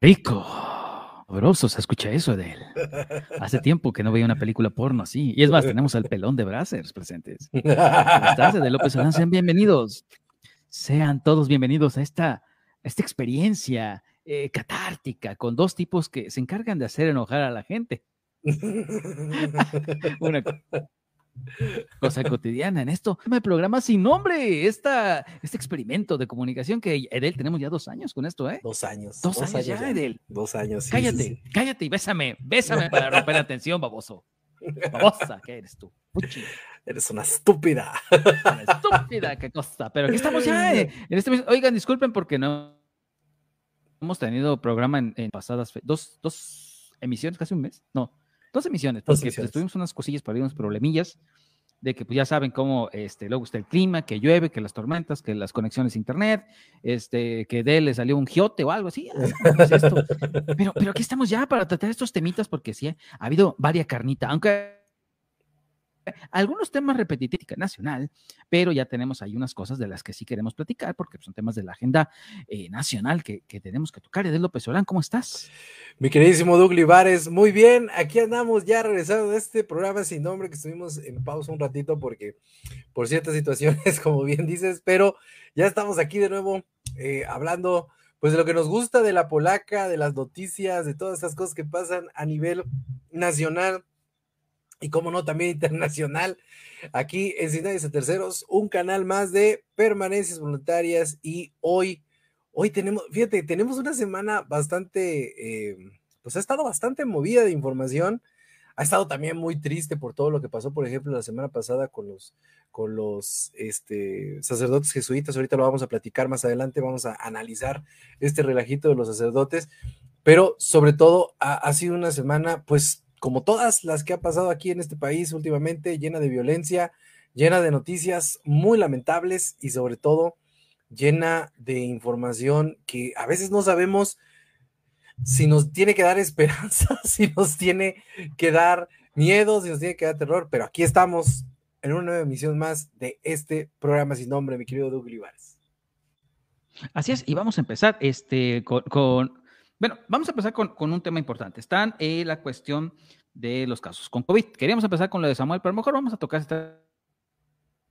rico. Sabroso se escucha eso de él. Hace tiempo que no veía una película porno así. Y es más, tenemos al pelón de Brazzers presentes. ¿Cómo estás, de López Solán? Sean bienvenidos. Sean todos bienvenidos a esta, esta experiencia eh, catártica con dos tipos que se encargan de hacer enojar a la gente. Una cosa cotidiana en esto. El programa sin nombre, esta, este experimento de comunicación que Edel tenemos ya dos años con esto, ¿eh? Dos años. Dos, años, ya, Edel. Dos años. sí, Cállate, sí. cállate y bésame, bésame para romper la tensión, baboso. Babosa, ¿qué eres tú? Puchi, Eres una estúpida. tan estúpida, qué cosa. Pero aquí estamos ya. eh, en este mes. Oigan, disculpen porque no hemos tenido programa en, en pasadas, dos, dos emisiones, casi un mes. No, dos emisiones, Dos porque pues, emisiones. tuvimos unas cosillas para unos problemillas de que pues ya saben cómo este, luego está el clima, que llueve, que las tormentas, que las conexiones a internet, este, que de él le salió un giote o algo así. ah, ¿qué es esto? Pero, pero aquí estamos ya para tratar estos temitas porque sí ha habido varia carnita, aunque algunos temas repetitivos nacional, pero ya tenemos ahí unas cosas de las que sí queremos platicar porque son temas de la agenda eh, nacional que, tenemos que tocar. Edel López Solán, ¿cómo estás? Mi queridísimo Doug Livares, muy bien, aquí andamos ya regresando de este programa sin nombre que estuvimos en pausa un ratito porque por ciertas situaciones, como bien dices, pero ya estamos aquí de nuevo eh, hablando pues de lo que nos gusta de la polaca, de las noticias, de todas esas cosas que pasan a nivel nacional y como no también internacional, aquí en Nadie Sin Terceros, un canal más de permanencias voluntarias y hoy Hoy tenemos, fíjate, tenemos una semana bastante, eh, pues ha estado bastante movida de información. Ha estado también muy triste por todo lo que pasó, por ejemplo, la semana pasada con los, con los este, sacerdotes jesuitas. Ahorita lo vamos a platicar más adelante, vamos a analizar este relajito de los sacerdotes. Pero sobre todo ha sido una semana, pues como todas las que ha pasado aquí en este país últimamente, llena de violencia, llena de noticias muy lamentables y sobre todo llena de información que a veces no sabemos si nos tiene que dar esperanza, si nos tiene que dar miedo, si nos tiene que dar terror, pero aquí estamos en una nueva emisión más de este programa sin nombre, mi querido Doug Olivares. Así es, y vamos a empezar este, con, con- bueno, vamos a empezar con, con un tema importante. Están eh, la cuestión de los casos con COVID. Queríamos empezar con lo de Samuel, pero a lo mejor vamos a tocar este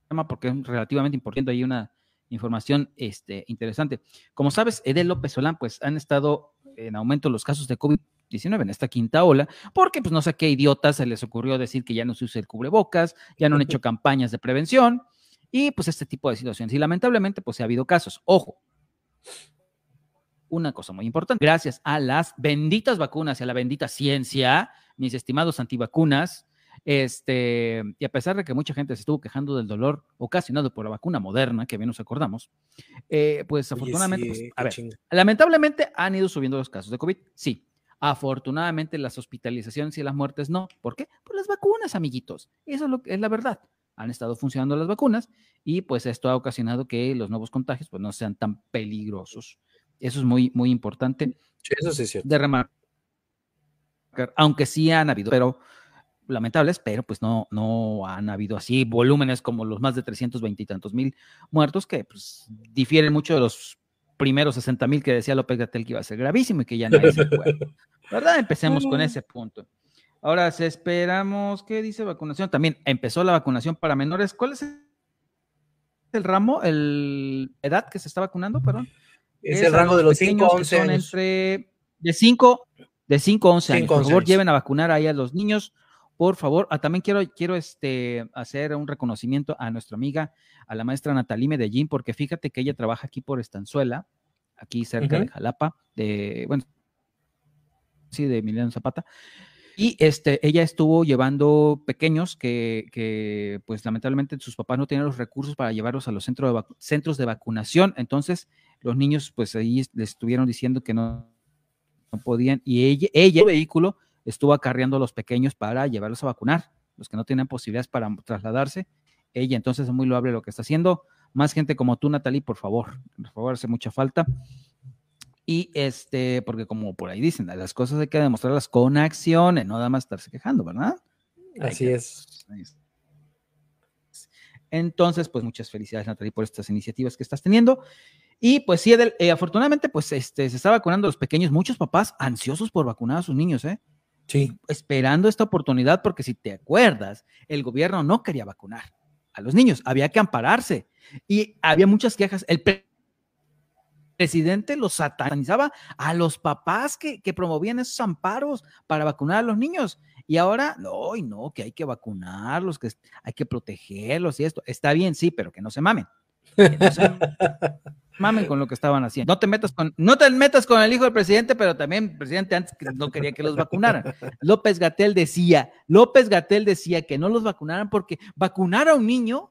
tema porque es relativamente importante. Hay una información este, interesante. Como sabes, Edel López Solán, pues han estado en aumento los casos de COVID-19 en esta quinta ola, porque pues no sé qué idiotas se les ocurrió decir que ya no se usa el cubrebocas, ya no han hecho campañas de prevención y pues este tipo de situaciones. Y lamentablemente pues ha habido casos. Ojo, una cosa muy importante. Gracias a las benditas vacunas y a la bendita ciencia, mis estimados antivacunas, este, y a pesar de que mucha gente se estuvo quejando del dolor ocasionado por la vacuna moderna, que bien nos acordamos, eh, pues Oye, afortunadamente, sí, pues, a ver, lamentablemente han ido subiendo los casos de COVID, sí. Afortunadamente las hospitalizaciones y las muertes no. ¿Por qué? Por las vacunas, amiguitos. Eso es, lo, que es la verdad. Han estado funcionando las vacunas y pues esto ha ocasionado que los nuevos contagios pues no sean tan peligrosos. Eso es muy, muy importante Sí, eso sí es cierto. de remarcar, aunque sí han habido, pero lamentables, pero pues no, no han habido así volúmenes como los más de 320 y tantos mil muertos que pues difieren mucho de los primeros 60 mil que decía López Gatel que iba a ser gravísimo y que ya nadie se acuerda. ¿Verdad? Empecemos con ese punto. Ahora, si esperamos, ¿qué dice vacunación? También empezó la vacunación para menores. ¿Cuál es el ramo, el edad que se está vacunando, perdón? Es es el rango de los 5 pequeños a que 11 son años. entre de 5 de 5 a 11 años. 5 a Por 11 favor, lleven a vacunar ahí a los niños. Por favor, Ah, también quiero, quiero este, hacer un reconocimiento a nuestra amiga, a la maestra Natalie Medellín, porque fíjate que ella trabaja aquí por Estanzuela, aquí cerca de. Jalapa, de, bueno, sí, de Emiliano Zapata. Y este, ella estuvo llevando pequeños que, pues lamentablemente sus papás no tenían los recursos para llevarlos a los centros de, centros de vacunación. Entonces, los niños, pues ahí les estuvieron diciendo que no, no podían. Y ella, ella, el vehículo, estuvo acarreando a los pequeños para llevarlos a vacunar, los que no tenían posibilidades para trasladarse. Ella, entonces, es muy loable lo que está haciendo. Más gente como tú, Natalie, por favor, por favor, hace mucha falta. Y este, porque como por ahí dicen, las cosas hay que demostrarlas con acciones, no nada más estarse quejando, ¿verdad? Así que- es. Entonces, pues muchas felicidades, Natalie, por estas iniciativas que estás teniendo. Y pues sí, Edel, eh, afortunadamente, pues este, se está vacunando a los pequeños, muchos papás ansiosos por vacunar a sus niños, ¿eh? Sí. Esperando esta oportunidad, porque si te acuerdas, el gobierno no quería vacunar a los niños, había que ampararse. Y había muchas quejas. El presidente los satanizaba a los papás que, que promovían esos amparos para vacunar a los niños. Y ahora, no, y no, que hay que vacunarlos, que hay que protegerlos y esto. Está bien, sí, pero que no se mamen. Que no se mamen con lo que estaban haciendo. No te metas con, no te metas con el hijo del presidente, pero también el presidente antes que no quería que los vacunaran. López Gatel decía, López Gatel decía que no los vacunaran porque vacunar a un niño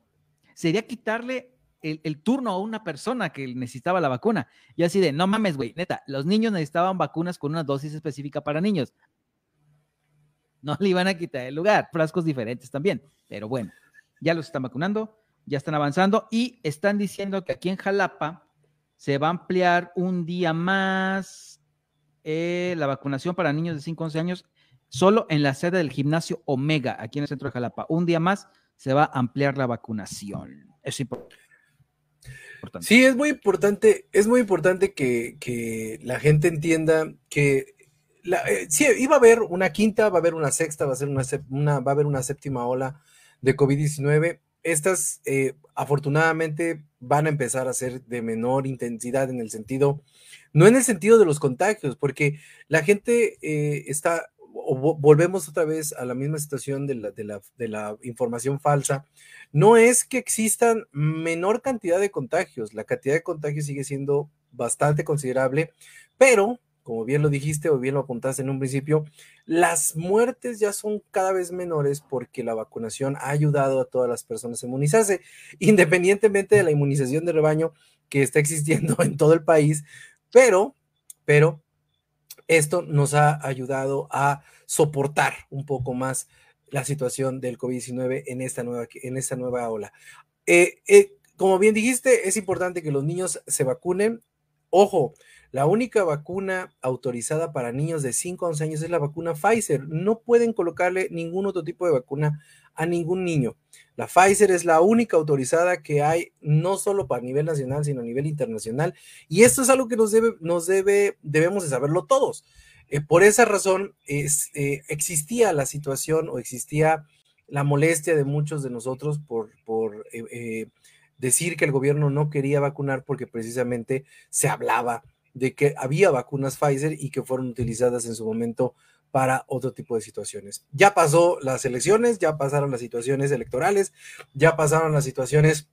sería quitarle el, turno a una persona que necesitaba la vacuna. Y así de, no mames, güey, neta, los niños necesitaban vacunas con una dosis específica para niños. No le iban a quitar el lugar, frascos diferentes también, pero bueno, ya los están vacunando, ya están avanzando y están diciendo que aquí en Jalapa se va a ampliar un día más eh, la vacunación para niños de 5 a 11 años solo en la sede del gimnasio Omega, aquí en el centro de Jalapa. Un día más se va a ampliar la vacunación. Es importante. Sí, es muy importante, es muy importante que, que la gente entienda que la, eh, sí, iba a haber una quinta, va a haber una sexta, va a, ser una, una- va a haber una séptima ola de COVID-19. Estas, eh, afortunadamente, van a empezar a ser de menor intensidad en el sentido, no en el sentido de los contagios, porque la gente eh, está, o vo- volvemos otra vez a la misma situación de la, de la información falsa. No es que existan menor cantidad de contagios, la cantidad de contagios sigue siendo bastante considerable, pero como bien lo dijiste o bien lo apuntaste en un principio, las muertes ya son cada vez menores porque la vacunación ha ayudado a todas las personas a inmunizarse, independientemente de la inmunización de rebaño que está existiendo en todo el país, pero, pero esto nos ha ayudado a soportar un poco más la situación del COVID-19 en esta nueva, en esta nueva ola. Eh, eh, como bien dijiste, es importante que los niños se vacunen. Ojo, la única vacuna autorizada para niños de 5 a 11 años es la vacuna Pfizer. No pueden colocarle ningún otro tipo de vacuna a ningún niño. La Pfizer es la única autorizada que hay, no solo para nivel nacional, sino a nivel internacional. Y esto es algo que nos debe, nos debe, debemos de saberlo todos. Eh, por esa razón eh, existía la situación o existía la molestia de muchos de nosotros por, eh, decir que el gobierno no quería vacunar porque precisamente se hablaba de que había vacunas Pfizer y que fueron utilizadas en su momento para otro tipo de situaciones. Ya pasó las elecciones, ya pasaron las situaciones electorales, ya pasaron las situaciones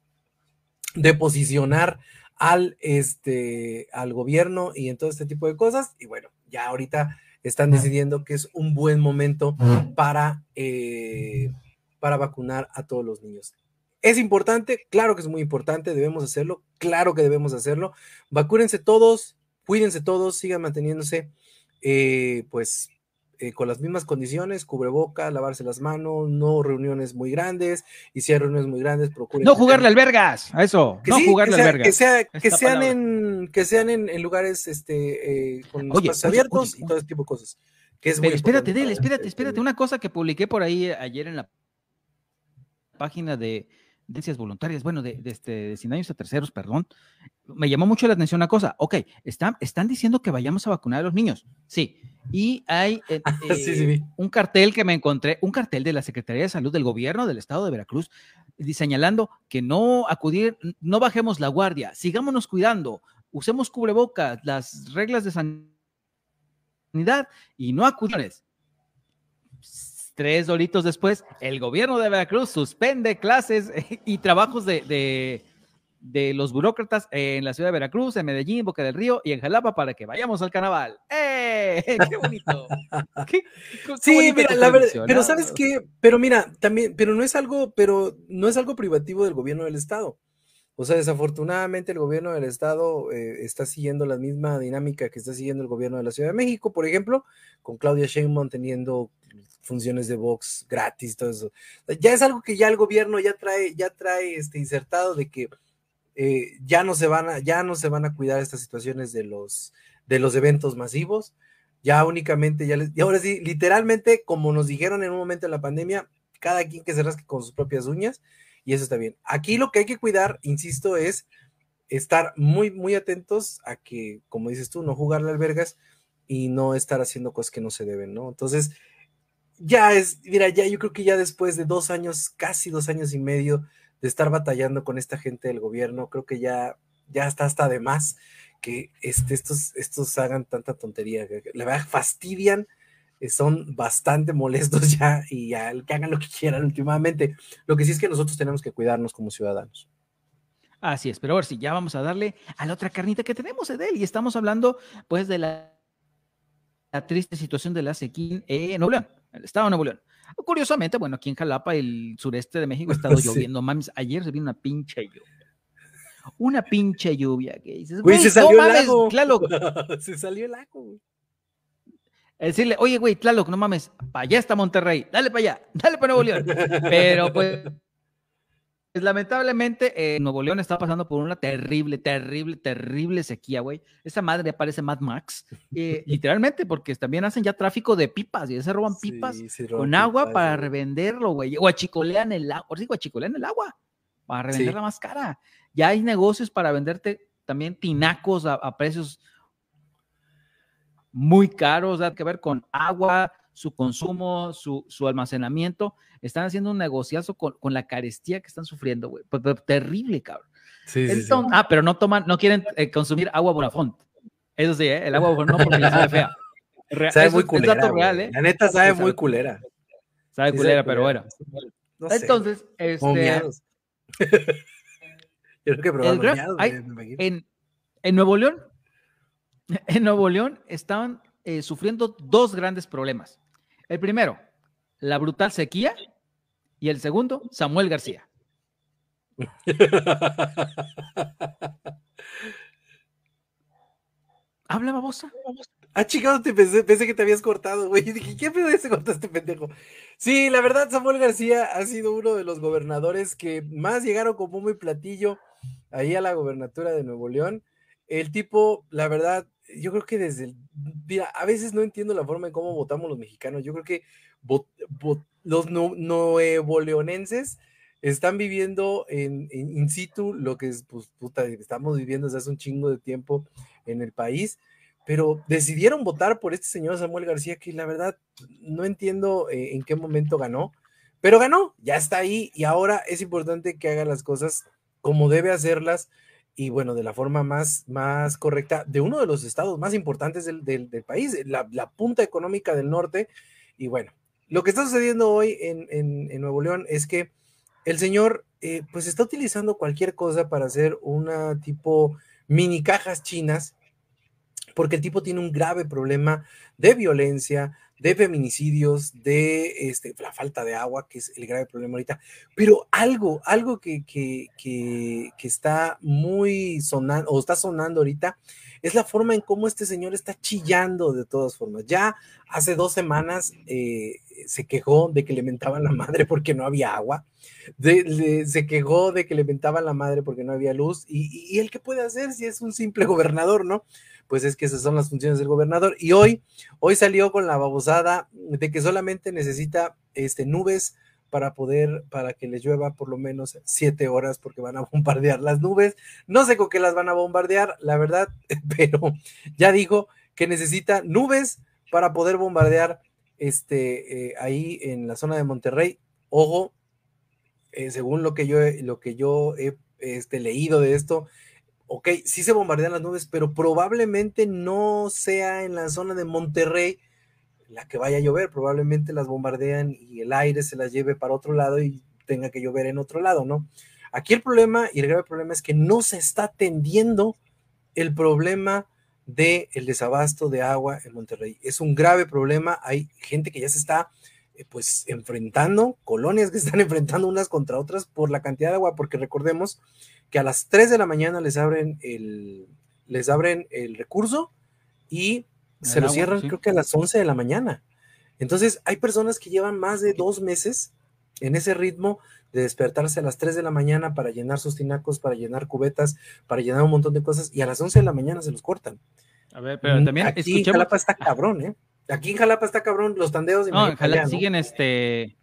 de posicionar al, este, al gobierno y en todo este tipo de cosas. Y bueno, ya ahorita están decidiendo que es un buen momento para, eh, para vacunar a todos los niños. ¿Es importante? Claro que es muy importante, debemos hacerlo, claro que debemos hacerlo. Vacúnense todos, cuídense todos, sigan manteniéndose, eh, pues, eh, con las mismas condiciones, cubreboca, lavarse las manos, no reuniones muy grandes, y si hay reuniones muy grandes, procuren. No jugarle albergas, a eso, que no sí, jugarle que sea, albergas. que, sea, que sean en que sean en, en lugares este eh, con Oye, espacios oye, abiertos oye, y todo ese tipo de cosas. Que es muy Pero espérate, Del, espérate, espérate. Una cosa que publiqué por ahí ayer en la página de Ciencias Voluntarias, bueno, de, de, este, de Sin Años a Terceros, perdón, me llamó mucho la atención una cosa. Ok, están, están diciendo que vayamos a vacunar a los niños. Sí. Y hay eh, Sí, sí, eh, un cartel que me encontré, un cartel de la Secretaría de Salud del Gobierno del Estado de Veracruz, señalando que no acudir, no bajemos la guardia, sigámonos cuidando, usemos cubrebocas, las reglas de sanidad y no acudir. Tres doritos después, el gobierno de Veracruz suspende clases y trabajos de, de, de los burócratas en la ciudad de Veracruz, en Medellín, Boca del Río y en Jalapa para que vayamos al carnaval. ¡Eh! ¡Qué bonito! ¿Qué, qué sí, bonito mira, la verdad, pero ¿sabes qué? Pero mira, también, pero no es algo, pero no es algo privativo del gobierno del Estado. O sea, desafortunadamente el gobierno del estado eh, está siguiendo la misma dinámica que está siguiendo el gobierno de la Ciudad de México, por ejemplo, con Claudia Sheinbaum teniendo funciones de Vox gratis, todo eso. Ya es algo que ya el gobierno ya trae, ya trae este insertado de que eh, ya no se van a, ya no se van a cuidar estas situaciones de los, de los eventos masivos. Ya únicamente, ya y ahora sí, literalmente, como nos dijeron en un momento de la pandemia, cada quien que se rasque con sus propias uñas y eso está bien. Aquí lo que hay que cuidar, insisto, es estar muy, muy atentos a que, como dices tú, no jugarle albergas y no estar haciendo cosas que no se deben, ¿no? Entonces, ya es, mira, ya yo creo que ya después de dos años, casi dos años y medio de estar batallando con esta gente del gobierno, creo que ya, ya está hasta de más que este, estos, estos hagan tanta tontería, que le fastidian eh, son bastante molestos ya y ya que hagan lo que quieran últimamente. Lo que sí es que nosotros tenemos que cuidarnos como ciudadanos. Así es, pero a ver si ya vamos a darle a la otra carnita que tenemos de él y estamos hablando pues de la, la triste situación de la sequía en Nuevo León, el estado de Nuevo León. Curiosamente, bueno, aquí en Jalapa, el sureste de México, ha estado lloviendo. Mames, ayer se vino una pinche lluvia. Una pinche lluvia que dices, güey, se salió el lago. Claro. se salió el lago, güey decirle, oye, güey, Tlaloc, no mames, para allá está Monterrey, dale para allá, dale para Nuevo León. Pero pues, pues lamentablemente, eh, Nuevo León está pasando por una terrible, terrible, terrible sequía, güey. Esa madre aparece Mad Max, eh, literalmente, porque también hacen ya tráfico de pipas y se roban pipas con agua para revenderlo, güey. O achicolean el agua, o digo, achicolean el agua para revenderla más cara. Ya hay negocios para venderte también tinacos a precios muy caros, da que ver con agua, su consumo, su, su almacenamiento. Están haciendo un negociazo con, con la carestía que están sufriendo, güey. Terrible, cabrón. Sí, sí, Ah, pero no toman, no quieren eh, consumir agua Bonafont. Eso sí, ¿eh? el agua Bonafont no porque sabe fea. sabe muy culera. Real, ¿eh? La neta sabe muy culera. Sabe culera, pero bueno. Entonces, este. Yo creo que probaron en, en Nuevo León en Nuevo León estaban eh, sufriendo dos grandes problemas. El primero, la brutal sequía, y el segundo, Samuel García. Habla babosa. Ah, chicos, te pensé, que te habías cortado, güey. Dije, ¿qué pedo se cortó este pendejo? Sí, la verdad, Samuel García ha sido uno de los gobernadores que más llegaron como muy platillo ahí a la gobernatura de Nuevo León. El tipo, la verdad, yo creo que desde el, mira, a veces no entiendo la forma en cómo votamos los mexicanos. Yo creo que los nuevo leonenses están viviendo en, in situ lo que es, pues, estamos viviendo desde hace un chingo de tiempo en el país, pero decidieron votar por este señor Samuel García, que la verdad no entiendo eh, en qué momento ganó, pero ganó, ya está ahí y ahora es importante que haga las cosas como debe hacerlas y bueno, de la forma más, más correcta de uno de los estados más importantes del, del, país, la, la, punta económica del norte. Y bueno, lo que está sucediendo hoy en, en, en Nuevo León es que el señor eh, pues está utilizando cualquier cosa para hacer una tipo mini cajas chinas, porque el tipo tiene un grave problema de violencia, de feminicidios, de este, la falta de agua, que es el grave problema ahorita, pero algo, algo que, que, que, que está muy sonando, o está sonando ahorita, es la forma en cómo este señor está chillando de todas formas. Ya hace dos semanas eh, se quejó de que le mentaban la madre porque no había agua, se quejó de que le mentaban la madre porque no había luz, y, y, él qué puede hacer si es un simple gobernador, ¿no? Pues es que esas son las funciones del gobernador. Y hoy, hoy salió con la babosada de que solamente necesita este, nubes para poder, para que les llueva por lo menos siete horas, porque van a bombardear las nubes. No sé con qué las van a bombardear, la verdad, pero ya dijo que necesita nubes para poder bombardear este, eh, ahí en la zona de Monterrey. Ojo, eh, según lo que yo, lo que yo he este, leído de esto, ok, sí se bombardean las nubes, pero probablemente no sea en la zona de Monterrey la que vaya a llover, probablemente las bombardean y el aire se las lleve para otro lado y tenga que llover en otro lado, ¿no? Aquí el problema y el grave problema es que no se está atendiendo el problema del el desabasto de agua en Monterrey. Es un grave problema. Hay gente que ya se está pues enfrentando, colonias que están enfrentando unas contra otras por la cantidad de agua, porque recordemos que a las 3 de la mañana les abren el, les abren el recurso y se lo cierran sí. creo que a las 11 de la mañana. Entonces hay personas que llevan más de dos meses en ese ritmo de despertarse a las 3 de la mañana para llenar sus tinacos, para llenar cubetas, para llenar un montón de cosas y a las 11 de la mañana se los cortan. A ver, pero Mm, también Aquí escuchemos. Jalapa está cabrón, ¿eh? Aquí en Jalapa está cabrón los tandeos. No, allá, ¿no? siguen este.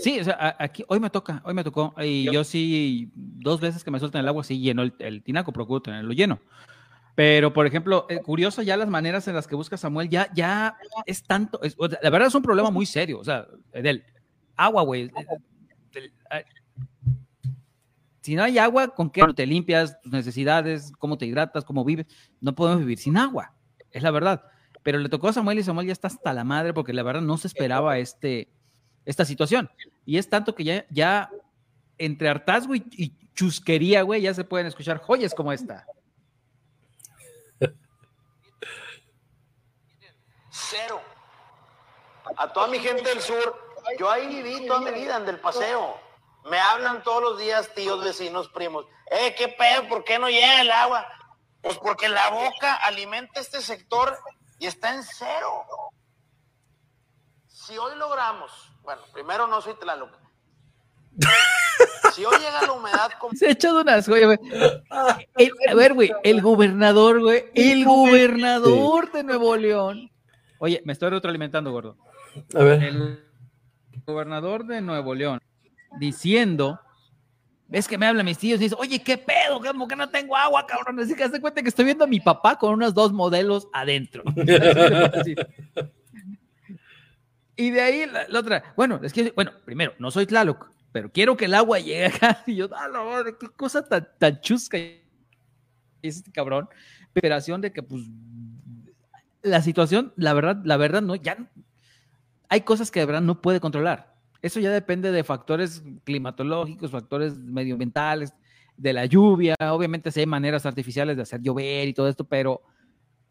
Sí, o sea, aquí hoy me toca, hoy me tocó. Y yo sí, dos veces que me sueltan el agua, sí lleno el, el tinaco, procuro tenerlo lleno. Pero, por ejemplo, eh, curioso ya las maneras en las que busca Samuel, ya, ya es tanto, es- o sea, la verdad es un problema muy serio, o sea, del agua, güey. eh, Si no hay agua, ¿con qué te limpias tus necesidades? ¿Cómo te hidratas? ¿Cómo vives? No podemos vivir sin agua, es la verdad. Pero le tocó a Samuel y Samuel ya está hasta la madre porque la verdad no se esperaba este, esta situación. Y es tanto que ya, ya entre hartazgo y, chusquería, güey, ya se pueden escuchar joyas como esta. Cero. A toda mi gente del sur, yo ahí viví toda mi vida en Del Paseo. Me hablan todos los días tíos, vecinos, primos. Eh, ¿qué pedo? ¿Por qué no llega el agua? Pues porque la boca alimenta este sector y está en cero. Si hoy logramos, bueno, primero no soy Tlaloc. Si hoy llega la humedad como Se ha echado unas joyas, a ver, güey, el gobernador, güey, el gobernador de Nuevo León. Oye, me estoy retroalimentando, gordo. A ver. el gobernador de Nuevo León diciendo, ves que me hablan mis tíos y dice, oye, ¿qué pedo? ¿Cómo que no tengo agua, cabrón? Así que haz de cuenta que estoy viendo a mi papá con unos dos modelos adentro. Y de ahí la, la otra, bueno, es que, bueno, primero, no soy Tlaloc, pero quiero que el agua llegue acá. Y yo, ah, qué cosa tan, tan chusca es este cabrón. Operación de que, pues, la situación, la verdad, la verdad, no, ya hay cosas que de verdad no puede controlar. Eso ya depende de factores climatológicos, factores medioambientales, de la lluvia. Obviamente, sí hay maneras artificiales de hacer llover y todo esto, pero,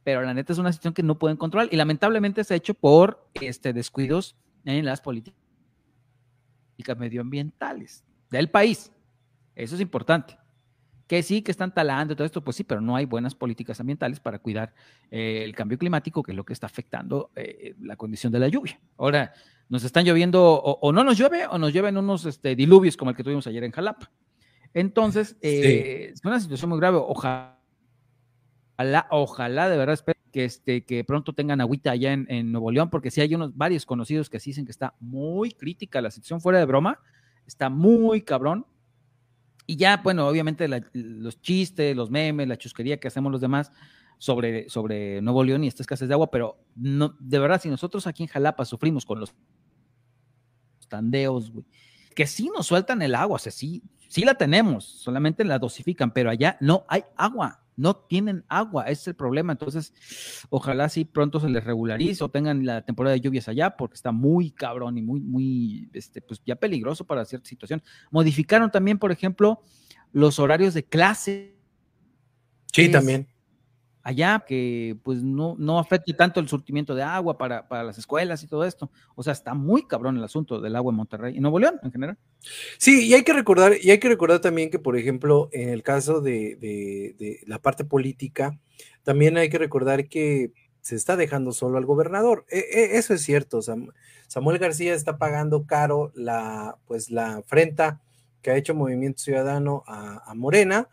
pero la neta es una situación que no pueden controlar y lamentablemente se ha hecho por este, descuidos en las políticas medioambientales del país. Eso es importante. Que sí, que están talando y todo esto, pues sí, pero no hay buenas políticas ambientales para cuidar eh, el cambio climático, que es lo que está afectando eh, la condición de la lluvia. Ahora, nos están lloviendo, o, o no nos llueve, o nos llueven unos este, diluvios como el que tuvimos ayer en Jalapa. Entonces, eh, es una situación muy grave. Ojalá, ojalá de verdad espero que, este, que pronto tengan agüita allá en, en Nuevo León, porque sí hay unos varios conocidos que sí dicen que está muy crítica la situación fuera de broma, está muy cabrón. Y ya, bueno, obviamente los chistes, los memes, la chusquería que hacemos los demás sobre, sobre Nuevo León y esta escasez de agua, pero no, de verdad, si nosotros aquí en Jalapa sufrimos con los tandeos, güey, que sí nos sueltan el agua, o sea, sí, sí la tenemos, solamente la dosifican, pero allá no hay agua, no tienen agua, ese es el problema. Entonces, ojalá sí pronto se les regularice o tengan la temporada de lluvias allá, porque está muy cabrón y muy, muy, este, pues ya peligroso para cierta situación. Modificaron también, por ejemplo, los horarios de clase Sí, es- también. Allá, que pues no, no afecte tanto el surtimiento de agua para, para las escuelas y todo esto. O sea, está muy cabrón el asunto del agua en Monterrey y Nuevo León en general. Sí, y hay que recordar, y hay que recordar también que, por ejemplo, en el caso de, de- la parte política, también hay que recordar que se está dejando solo al gobernador. E- e- eso es cierto. Sam- Samuel García está pagando caro la, pues, la afrenta que ha hecho Movimiento Ciudadano a Morena.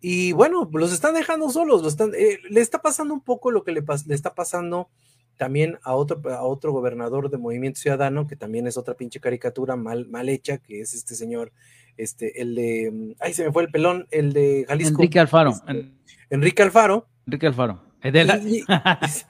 Y bueno, los están dejando solos, los están, eh, le está pasando un poco lo que le, le está pasando también a otro, a otro gobernador de Movimiento Ciudadano, que también es otra pinche caricatura mal, mal hecha, que es este señor, este, el de, mm, ay, se me fue el pelón, el de Jalisco. Enrique Alfaro. este, en- Enrique Alfaro. Enrique Alfaro. La- Y- y-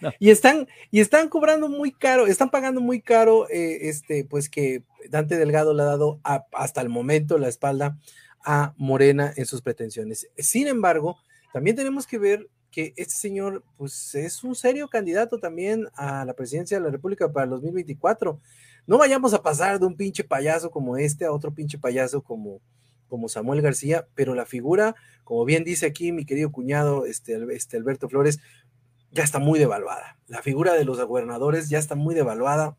No. y están, y están cobrando muy caro, están pagando muy caro, eh, este, pues que Dante Delgado le ha dado a- hasta el momento la espalda a Morena en sus pretensiones. Sin embargo, también tenemos que ver que este señor, pues es un serio candidato también a la presidencia de la República para el 2024. No vayamos a pasar de un pinche payaso como este a otro pinche payaso como, como Samuel García, pero la figura, como bien dice aquí mi querido cuñado este, este Alberto Flores, ya está muy devaluada. La figura de los gobernadores ya está muy devaluada.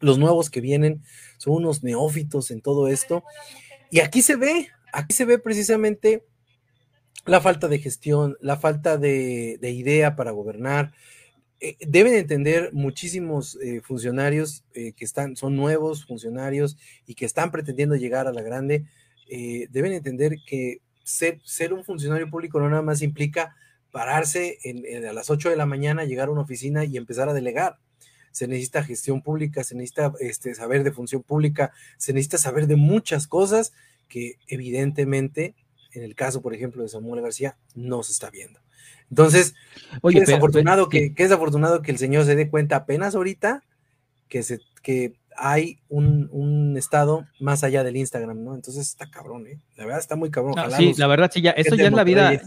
Los nuevos que vienen son unos neófitos en todo esto. Y aquí se ve, aquí se ve precisamente la falta de gestión, la falta de, idea para gobernar. Eh, deben entender muchísimos eh, funcionarios eh, que están, son nuevos funcionarios y que están pretendiendo llegar a la grande, deben entender que ser, ser, un funcionario público no nada más implica pararse a las 8 de la mañana, llegar a una oficina y empezar a delegar. Se necesita gestión pública, se necesita este, saber de función pública, se necesita saber de muchas cosas que evidentemente, en el caso, por ejemplo, de Samuel García, no se está viendo. Entonces, Oye, qué, desafortunado que, qué desafortunado que el señor se dé cuenta apenas ahorita que, se, que hay un, un, estado más allá del Instagram, ¿no? Entonces está cabrón, ¿eh? La verdad está muy cabrón. sí, la verdad sí, ya, esto ya es la vida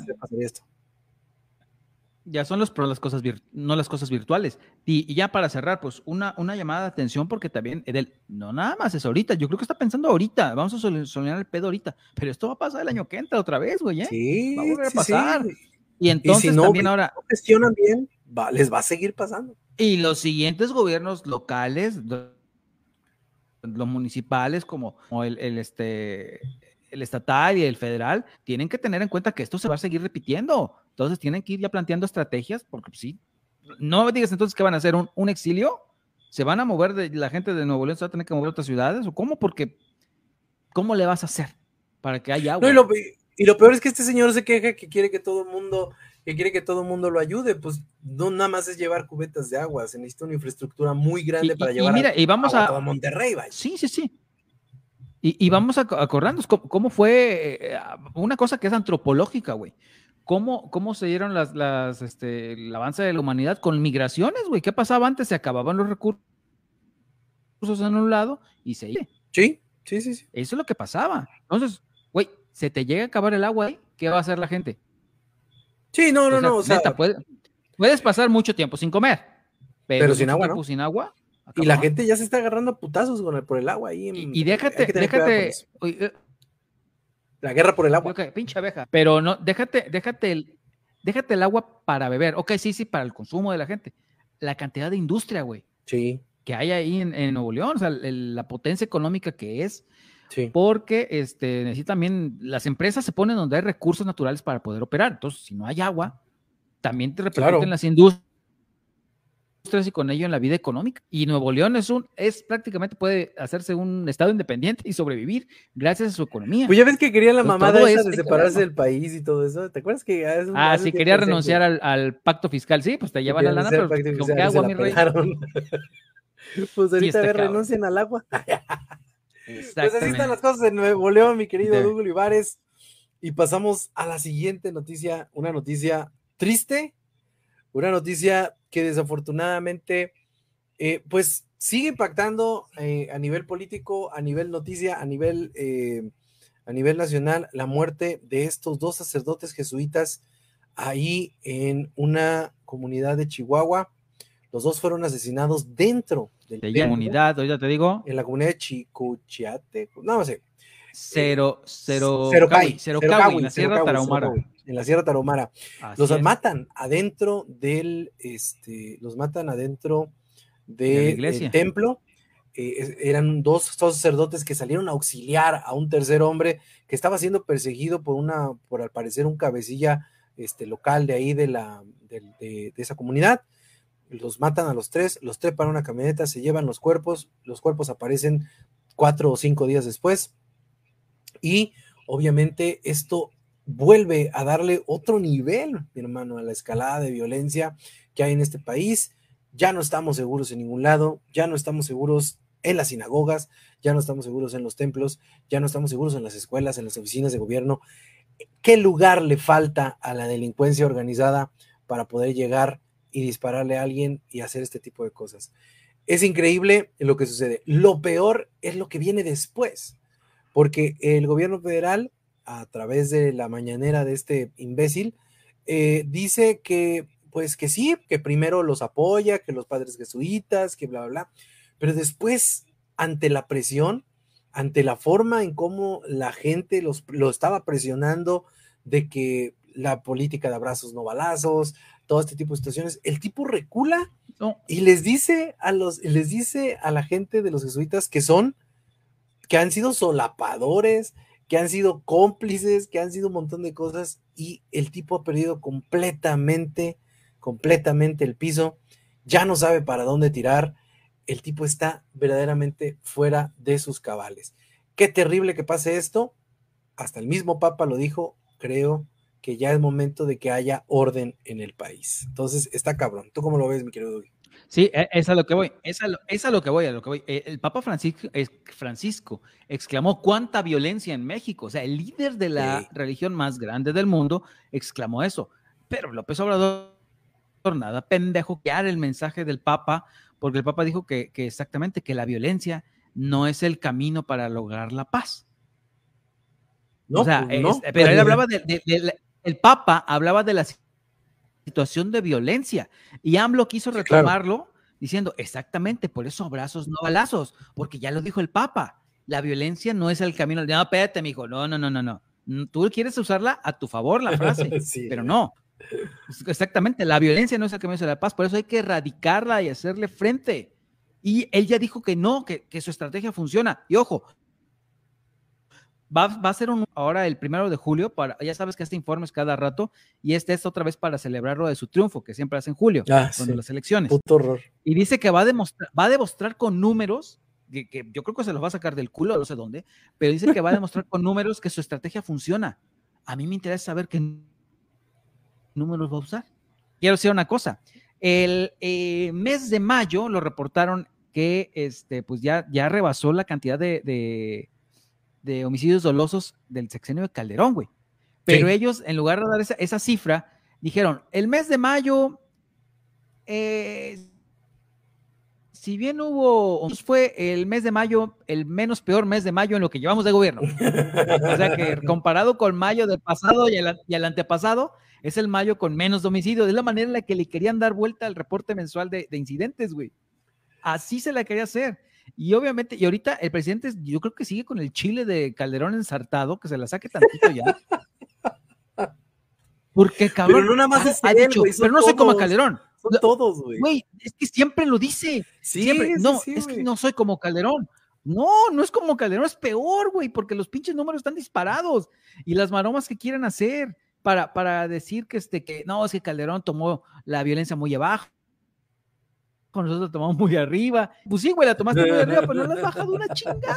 ya son los pro las cosas no las cosas virtuales. Y, ya para cerrar, pues una, una llamada de atención porque también Edel, no nada más es ahorita, yo creo que está pensando ahorita, vamos a solucionar el pedo ahorita, pero esto va a pasar el año que entra otra vez, güey, ¿eh? Sí, va a volver a pasar. Y entonces si no, también ahora no gestionan bien, les va a seguir pasando. Y los siguientes gobiernos locales, los municipales como, el, el, este el estatal y el federal tienen que tener en cuenta que esto se va a seguir repitiendo. Entonces tienen que ir ya planteando estrategias, porque pues, sí, no digas entonces que van a hacer un, exilio, se van a mover de la gente de Nuevo León, se va a tener que mover a otras ciudades, o cómo, porque ¿cómo le vas a hacer para que haya agua? y, lo, y, lo, peor es que este señor se queja que quiere que todo el mundo, que quiere que todo el mundo lo ayude, pues no nada más es llevar cubetas de agua, se necesita una infraestructura muy grande para llevar mira, y vamos a, a Monterrey. Sí, sí, sí. Y, vamos a acordarnos cómo, fue eh, una cosa que es antropológica, güey. ¿Cómo, ¿Cómo se dieron las, las, este, el avance de la humanidad con migraciones, güey? ¿Qué pasaba antes? Se acababan los recursos en un lado y se iba. Sí, sí, sí, sí. Eso es lo que pasaba. Entonces, güey, se te llega a acabar el agua ahí, ¿qué va a hacer la gente? Sí, no, no, no. O sea, puedes pasar mucho tiempo sin comer, pero, sin agua, ¿no? sin agua, y la gente ya se está agarrando a putazos con el, por el agua ahí. y, déjate, déjate. La guerra por el agua. pinche abeja. Pero no, déjate, déjate el, déjate el agua para beber. Ok, sí, sí, para el consumo de la gente. La cantidad de industria, güey. Sí. Que hay ahí en, Nuevo León, o sea, la potencia económica que es. Sí. Porque este, necesita también, las empresas se ponen donde hay recursos naturales para poder operar. Entonces, si no hay agua, también te repercuten las industrias y con ello en la vida económica. Y Nuevo León es un, es prácticamente puede hacerse un estado independiente y sobrevivir gracias a su economía. Pues ya ves que quería la mamada esa de separarse del país y todo eso. ¿Te acuerdas que Ah, sí, quería renunciar al, pacto fiscal, sí, pues te llevan la lana, pero ¿con qué agua, mi rey? pues ahorita renuncian al agua. pues así están las cosas en Nuevo León, mi querido Douglas Ibares. Y pasamos a la siguiente noticia, una noticia triste, una noticia que desafortunadamente, eh, pues sigue impactando eh, a nivel político, a nivel noticia, a nivel, eh, a nivel nacional, la muerte de estos dos sacerdotes jesuitas ahí en una comunidad de Chihuahua. Los dos fueron asesinados dentro de la comunidad, ahorita te digo. En la comunidad de Chicuchiate, no, no sé. Cero, cero, cero, cero, en la Sierra Tarahumara. En la Sierra Tarahumara. los matan adentro del, este, los matan adentro del templo. Eh, eran dos, sacerdotes que salieron a auxiliar a un tercer hombre que estaba siendo perseguido por una, por al parecer un cabecilla este, local de ahí de, la, de, esa comunidad. Los matan a los tres, los trepan a una camioneta, se llevan los cuerpos, los cuerpos aparecen cuatro o cinco días después y obviamente esto vuelve a darle otro nivel, mi hermano, a la escalada de violencia que hay en este país. Ya no estamos seguros en ningún lado, ya no estamos seguros en las sinagogas, ya no estamos seguros en los templos, ya no estamos seguros en las escuelas, en las oficinas de gobierno. ¿Qué lugar le falta a la delincuencia organizada para poder llegar y dispararle a alguien y hacer este tipo de cosas? Es increíble lo que sucede. Lo peor es lo que viene después porque el gobierno federal, a través de la mañanera de este imbécil, eh, dice que, pues que sí, que primero los apoya, que los padres jesuitas, que bla, bla, bla, pero después, ante la presión, ante la forma en cómo la gente los, lo estaba presionando de que la política de abrazos no balazos, todo este tipo de situaciones, el tipo recula No. y les dice a los, les dice a la gente de los jesuitas que son, que han sido solapadores, que han sido cómplices, que han sido un montón de cosas y el tipo ha perdido completamente, completamente el piso, ya no sabe para dónde tirar, el tipo está verdaderamente fuera de sus cabales. Qué terrible que pase esto, hasta el mismo Papa lo dijo, creo que ya es momento de que haya orden en el país. Entonces, está cabrón. ¿Tú cómo lo ves, mi querido Dugui? Sí, e- es a lo que voy, es a lo, es a lo que voy, a lo que voy. Eh, El Papa Francisco, Francisco exclamó cuánta violencia en México. O sea, el líder de la Sí. religión más grande del mundo exclamó eso. Pero López Obrador, nada pendejo, que el mensaje del Papa, porque el Papa dijo que, que exactamente que la violencia no es el camino para lograr la paz. No, o sea, pues no. es- pero él hablaba de, de- de la- el Papa hablaba de la situación de violencia y AMLO quiso claro. retomarlo diciendo exactamente, por eso abrazos no balazos, porque ya lo dijo el Papa, la violencia no es el camino. No, espérate, mijo, no, no, no, no, no. Mm, Tú quieres usarla a tu favor, la frase, Sí, pero no. Exactamente, la violencia no es el camino de la paz, por eso hay que erradicarla y hacerle frente. Y él ya dijo que no, que, que su estrategia funciona. Y ojo, va, va a ser un, ahora el primero de julio, para, ya sabes que este informe es cada rato, y este es otra vez para celebrar lo de su triunfo, que siempre hace en julio, Ah, cuando sí. las elecciones. Puto horror. Y dice que va a demostrar, va a demostrar con números, que, que yo creo que se los va a sacar del culo, no sé dónde, pero dice que va a demostrar con números que su estrategia funciona. A mí me interesa saber qué números va a usar. Quiero decir una cosa. El eh, mes de mayo lo reportaron que este, pues ya, ya rebasó la cantidad de, de, de homicidios dolosos del sexenio de Calderón, güey. Pero Sí. ellos, en lugar de dar esa, esa cifra, dijeron, el mes de mayo, eh, si bien hubo, fue el mes de mayo, el menos peor mes de mayo en lo que llevamos de gobierno. O sea que comparado con mayo del pasado y el, y el antepasado, es el mayo con menos homicidios. Es la manera en la que le querían dar vuelta al reporte mensual de, de incidentes, güey. Así se la quería hacer. Y obviamente, y ahorita el presidente, yo creo que sigue con el chile de Calderón ensartado, que se la saque tantito ya. Porque cabrón, Pero no nada más ha- es ha él, dicho, pero no soy como. Calderón. Son todos, güey. Güey, es que siempre lo dice. Sí, Siempre. no, sí, es que no soy como Calderón. No, no es como Calderón, es peor, güey, porque los pinches números están disparados y las maromas que quieren hacer para, para decir que, este, que no, es que Calderón tomó la violencia muy abajo. Nosotros la tomamos muy arriba. Pues sí, güey, la tomaste muy arriba, pero no la has bajado una chingada.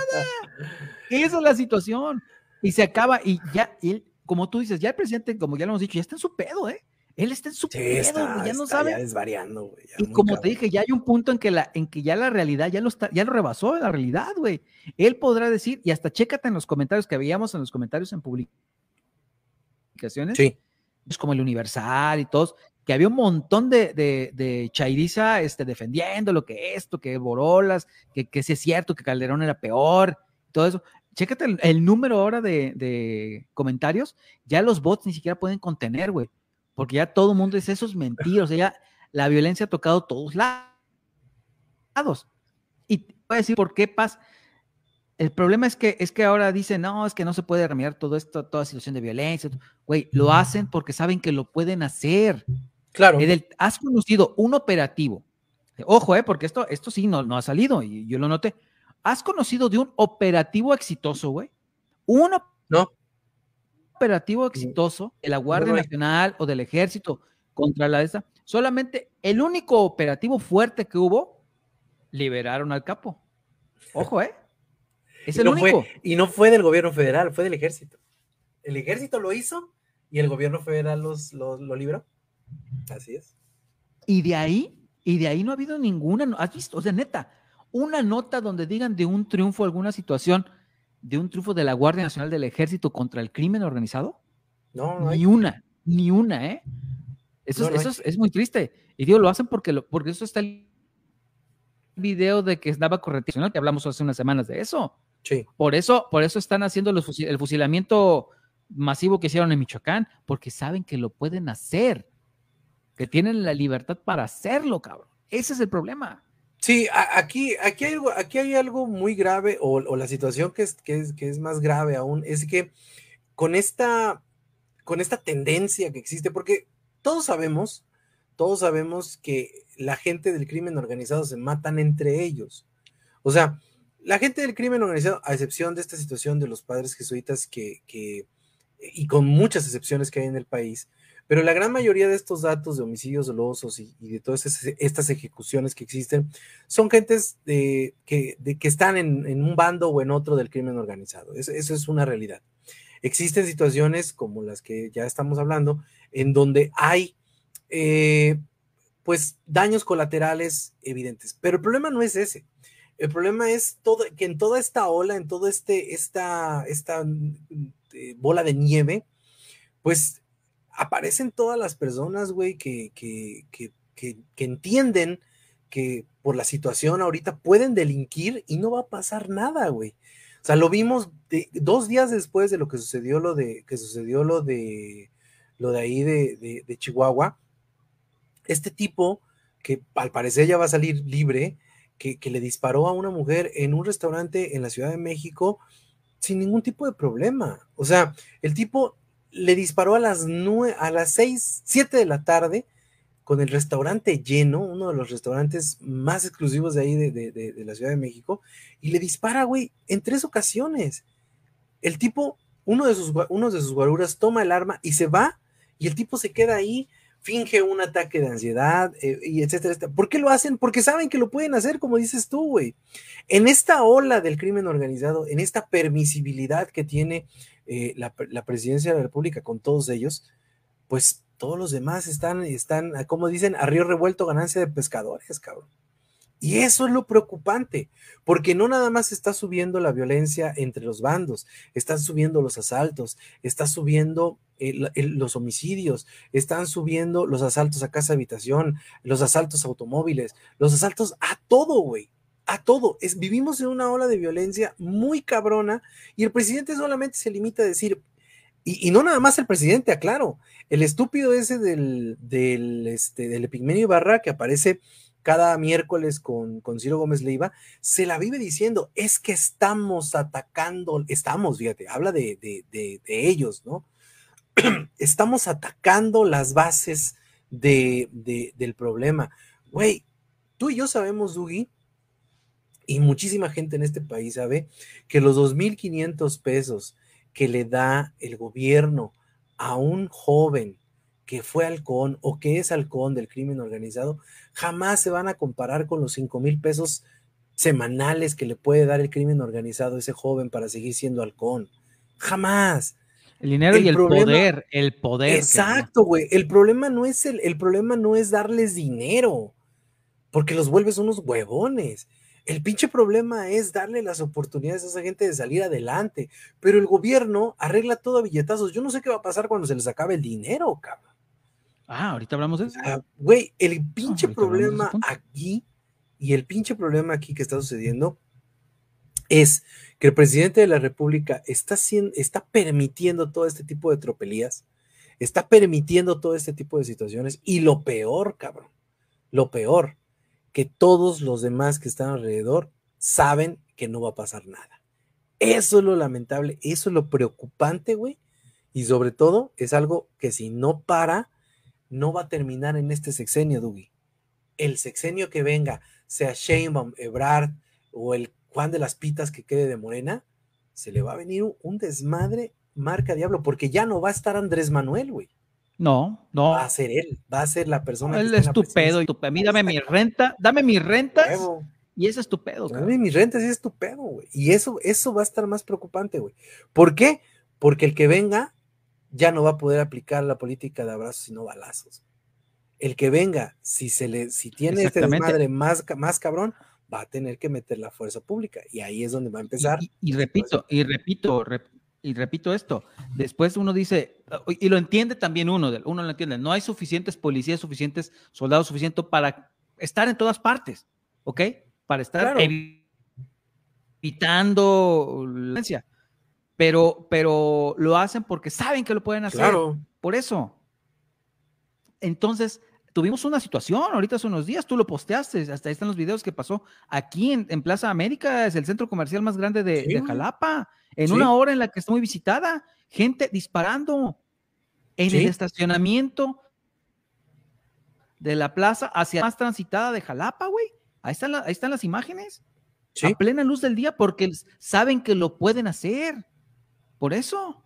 Esa es la situación. Y se acaba, y ya, él, como tú dices, ya el presidente, como ya lo hemos dicho, ya está en su pedo, ¿eh? Él está en su Sí, pedo, está, güey, ya no sabe. ya desvariando, güey. ya Y como te dije, ya hay un punto en que, la, en que ya la realidad ya lo, está, ya lo rebasó la realidad, güey. Él podrá decir, y hasta chécate en los comentarios que veíamos en los comentarios en publicaciones, Sí, pues, como el Universal y todos, que había un montón de, de, de chairiza este, defendiendo lo que esto, que Borolas, que, que sí es cierto, que Calderón era peor, todo eso. Chécate el, el número ahora de, de comentarios, ya los bots ni siquiera pueden contener, güey, porque ya todo el mundo dice eso es mentira, o sea, ya la violencia ha tocado todos lados. Y te voy a decir por qué pasa. El problema es que, es que ahora dicen, no, es que no se puede remediar todo esto, toda situación de violencia. Güey, lo hacen porque saben que lo pueden hacer. Claro. Edel, has conocido un operativo. Ojo, eh, porque esto, esto sí no, no ha salido y yo lo noté. ¿Has conocido de un operativo exitoso, güey? Un No. operativo exitoso de la Guardia no. Nacional o del Ejército contra la esa. Solamente el único operativo fuerte que hubo, liberaron al capo. Ojo, ¿eh? Es Y el no único. Fue, y no fue del gobierno federal, fue del ejército. El ejército lo hizo y el gobierno federal los, los- lo libró. Así es. Y de ahí, y de ahí no ha habido ninguna, ¿has visto? O sea, neta, una nota donde digan de un triunfo, alguna situación, de un triunfo de la Guardia Nacional del Ejército contra el crimen organizado. No, no hay. Ni una, ni una, ¿eh? Eso, No, es, no eso es, es muy triste. Y digo, lo hacen porque, lo, porque eso está el video de que estaba correccional, que hablamos hace unas semanas de eso. Sí. Por eso, por eso están haciendo los fusil- el fusilamiento masivo que hicieron en Michoacán, porque saben que lo pueden hacer, que tienen la libertad para hacerlo, cabrón. Ese es el problema. Sí, aquí, aquí, hay, algo, aquí hay algo muy grave, o, o la situación que es, que, es, que es más grave aún, es que con esta, con esta tendencia que existe, porque todos sabemos, todos sabemos que la gente del crimen organizado se matan entre ellos. O sea, la gente del crimen organizado, a excepción de esta situación de los padres jesuitas que, que y con muchas excepciones que hay en el país, pero la gran mayoría de estos datos de homicidios dolosos y, y de todas estas ejecuciones que existen son gentes de, que, de, que están en, un bando o en otro del crimen organizado. Eso es una realidad. Existen situaciones como las que ya estamos hablando, en donde hay eh, pues daños colaterales evidentes. Pero el problema no es ese. El problema es todo, que en toda esta ola, en toda este, esta, esta eh, bola de nieve, pues aparecen todas las personas, güey, que, que, que, entienden que por la situación ahorita pueden delinquir y no va a pasar nada, güey. O sea, lo vimos dos días después de lo que sucedió lo de, que sucedió lo de, lo de ahí de, de, de Chihuahua. Este tipo, que al parecer ya va a salir libre, que, que, le disparó a una mujer en un restaurante en la Ciudad de México sin ningún tipo de problema. O sea, el tipo le disparó a las nueve, a las seis, siete de la tarde con el restaurante lleno, uno de los restaurantes más exclusivos de ahí de, de, de, de la Ciudad de México, y le dispara, güey, en tres ocasiones. El tipo, uno de sus, uno de sus guaruras toma el arma y se va, y el tipo se queda ahí, finge un ataque de ansiedad, eh, y etcétera, etcétera. ¿Por qué lo hacen? Porque saben que lo pueden hacer, como dices tú, güey. En esta ola del crimen organizado, en esta permisibilidad que tiene eh, la, la, presidencia de la República con todos ellos, pues todos los demás están, están, como dicen, a río revuelto ganancia de pescadores, cabrón. Y eso es lo preocupante, porque no nada más está subiendo la violencia entre los bandos, están subiendo los asaltos, está subiendo los homicidios, están subiendo los asaltos a casa habitación, los asaltos a automóviles, los asaltos a todo, güey a todo. Es, vivimos en una ola de violencia muy cabrona y el presidente solamente se limita a decir, y, no nada más el presidente, aclaro, el estúpido ese del, del, este, del Epigmenio Ibarra que aparece cada miércoles con, con Ciro Gómez Leiva, se la vive diciendo, es que estamos atacando, estamos, fíjate, habla de, de, de, de ellos, ¿no? estamos atacando las bases de, del problema. Güey, tú y yo sabemos, Dugi, y muchísima gente en este país sabe que los 2.500 pesos que le da el gobierno a un joven que fue halcón o que es halcón del crimen organizado, jamás se van a comparar con los 5 mil pesos semanales que le puede dar el crimen organizado a ese joven para seguir siendo halcón. Jamás. El dinero el y el problema, poder, el poder. Exacto, güey. El problema no es el, el problema no es darles dinero, porque los vuelves unos huevones. El pinche problema es darle las oportunidades a esa gente de salir adelante, pero el gobierno arregla todo a billetazos. Yo no sé qué va a pasar cuando se les acabe el dinero, cabrón. Ah, ahorita hablamos de eso. Güey, ah, el pinche ah, problema aquí y el pinche problema aquí que está sucediendo es que el presidente de la República está, haciendo, está permitiendo todo este tipo de tropelías, está permitiendo todo este tipo de situaciones y lo peor, cabrón, lo peor que todos los demás que están alrededor saben que no va a pasar nada. Eso es lo lamentable, eso es lo preocupante, güey. Y sobre todo es algo que si no para, no va a terminar en este sexenio, Dugi. El sexenio que venga, sea Sheinbaum, Ebrard o el Juan de las Pitas que quede de Morena, se le va a venir un desmadre marca diablo, porque ya no va a estar Andrés Manuel, güey. No, no. Va a ser él, va a ser la persona. Él es estupendo. Y a mí dame mi renta, dame mis rentas. Y es estupendo. Dame mis rentas y es estupendo, güey. Y eso, eso va a estar más preocupante, güey. ¿Por qué? Porque el que venga ya no va a poder aplicar la política de abrazos y no balazos. El que venga, si se le, si tiene este desmadre más, más cabrón, va a tener que meter la fuerza pública. Y ahí es donde va a empezar. Y, y, y repito, y repito, rep y repito esto, después uno dice, y lo entiende también uno, uno lo entiende, no hay suficientes policías, suficientes soldados, suficientes para estar en todas partes, ¿ok? Para estar claro. evitando la violencia. Pero, pero lo hacen porque saben que lo pueden hacer. Claro. Por eso. Entonces, tuvimos una situación ahorita hace unos días, tú lo posteaste, hasta ahí están los videos que pasó aquí en, en Plaza América, es el centro comercial más grande de, Sí, de güey. Jalapa, en Sí. una hora en la que está muy visitada, gente disparando en el estacionamiento de la plaza hacia la más transitada de Jalapa, güey. Ahí están, la- ahí están las imágenes, a plena luz del día, porque saben que lo pueden hacer. Por eso.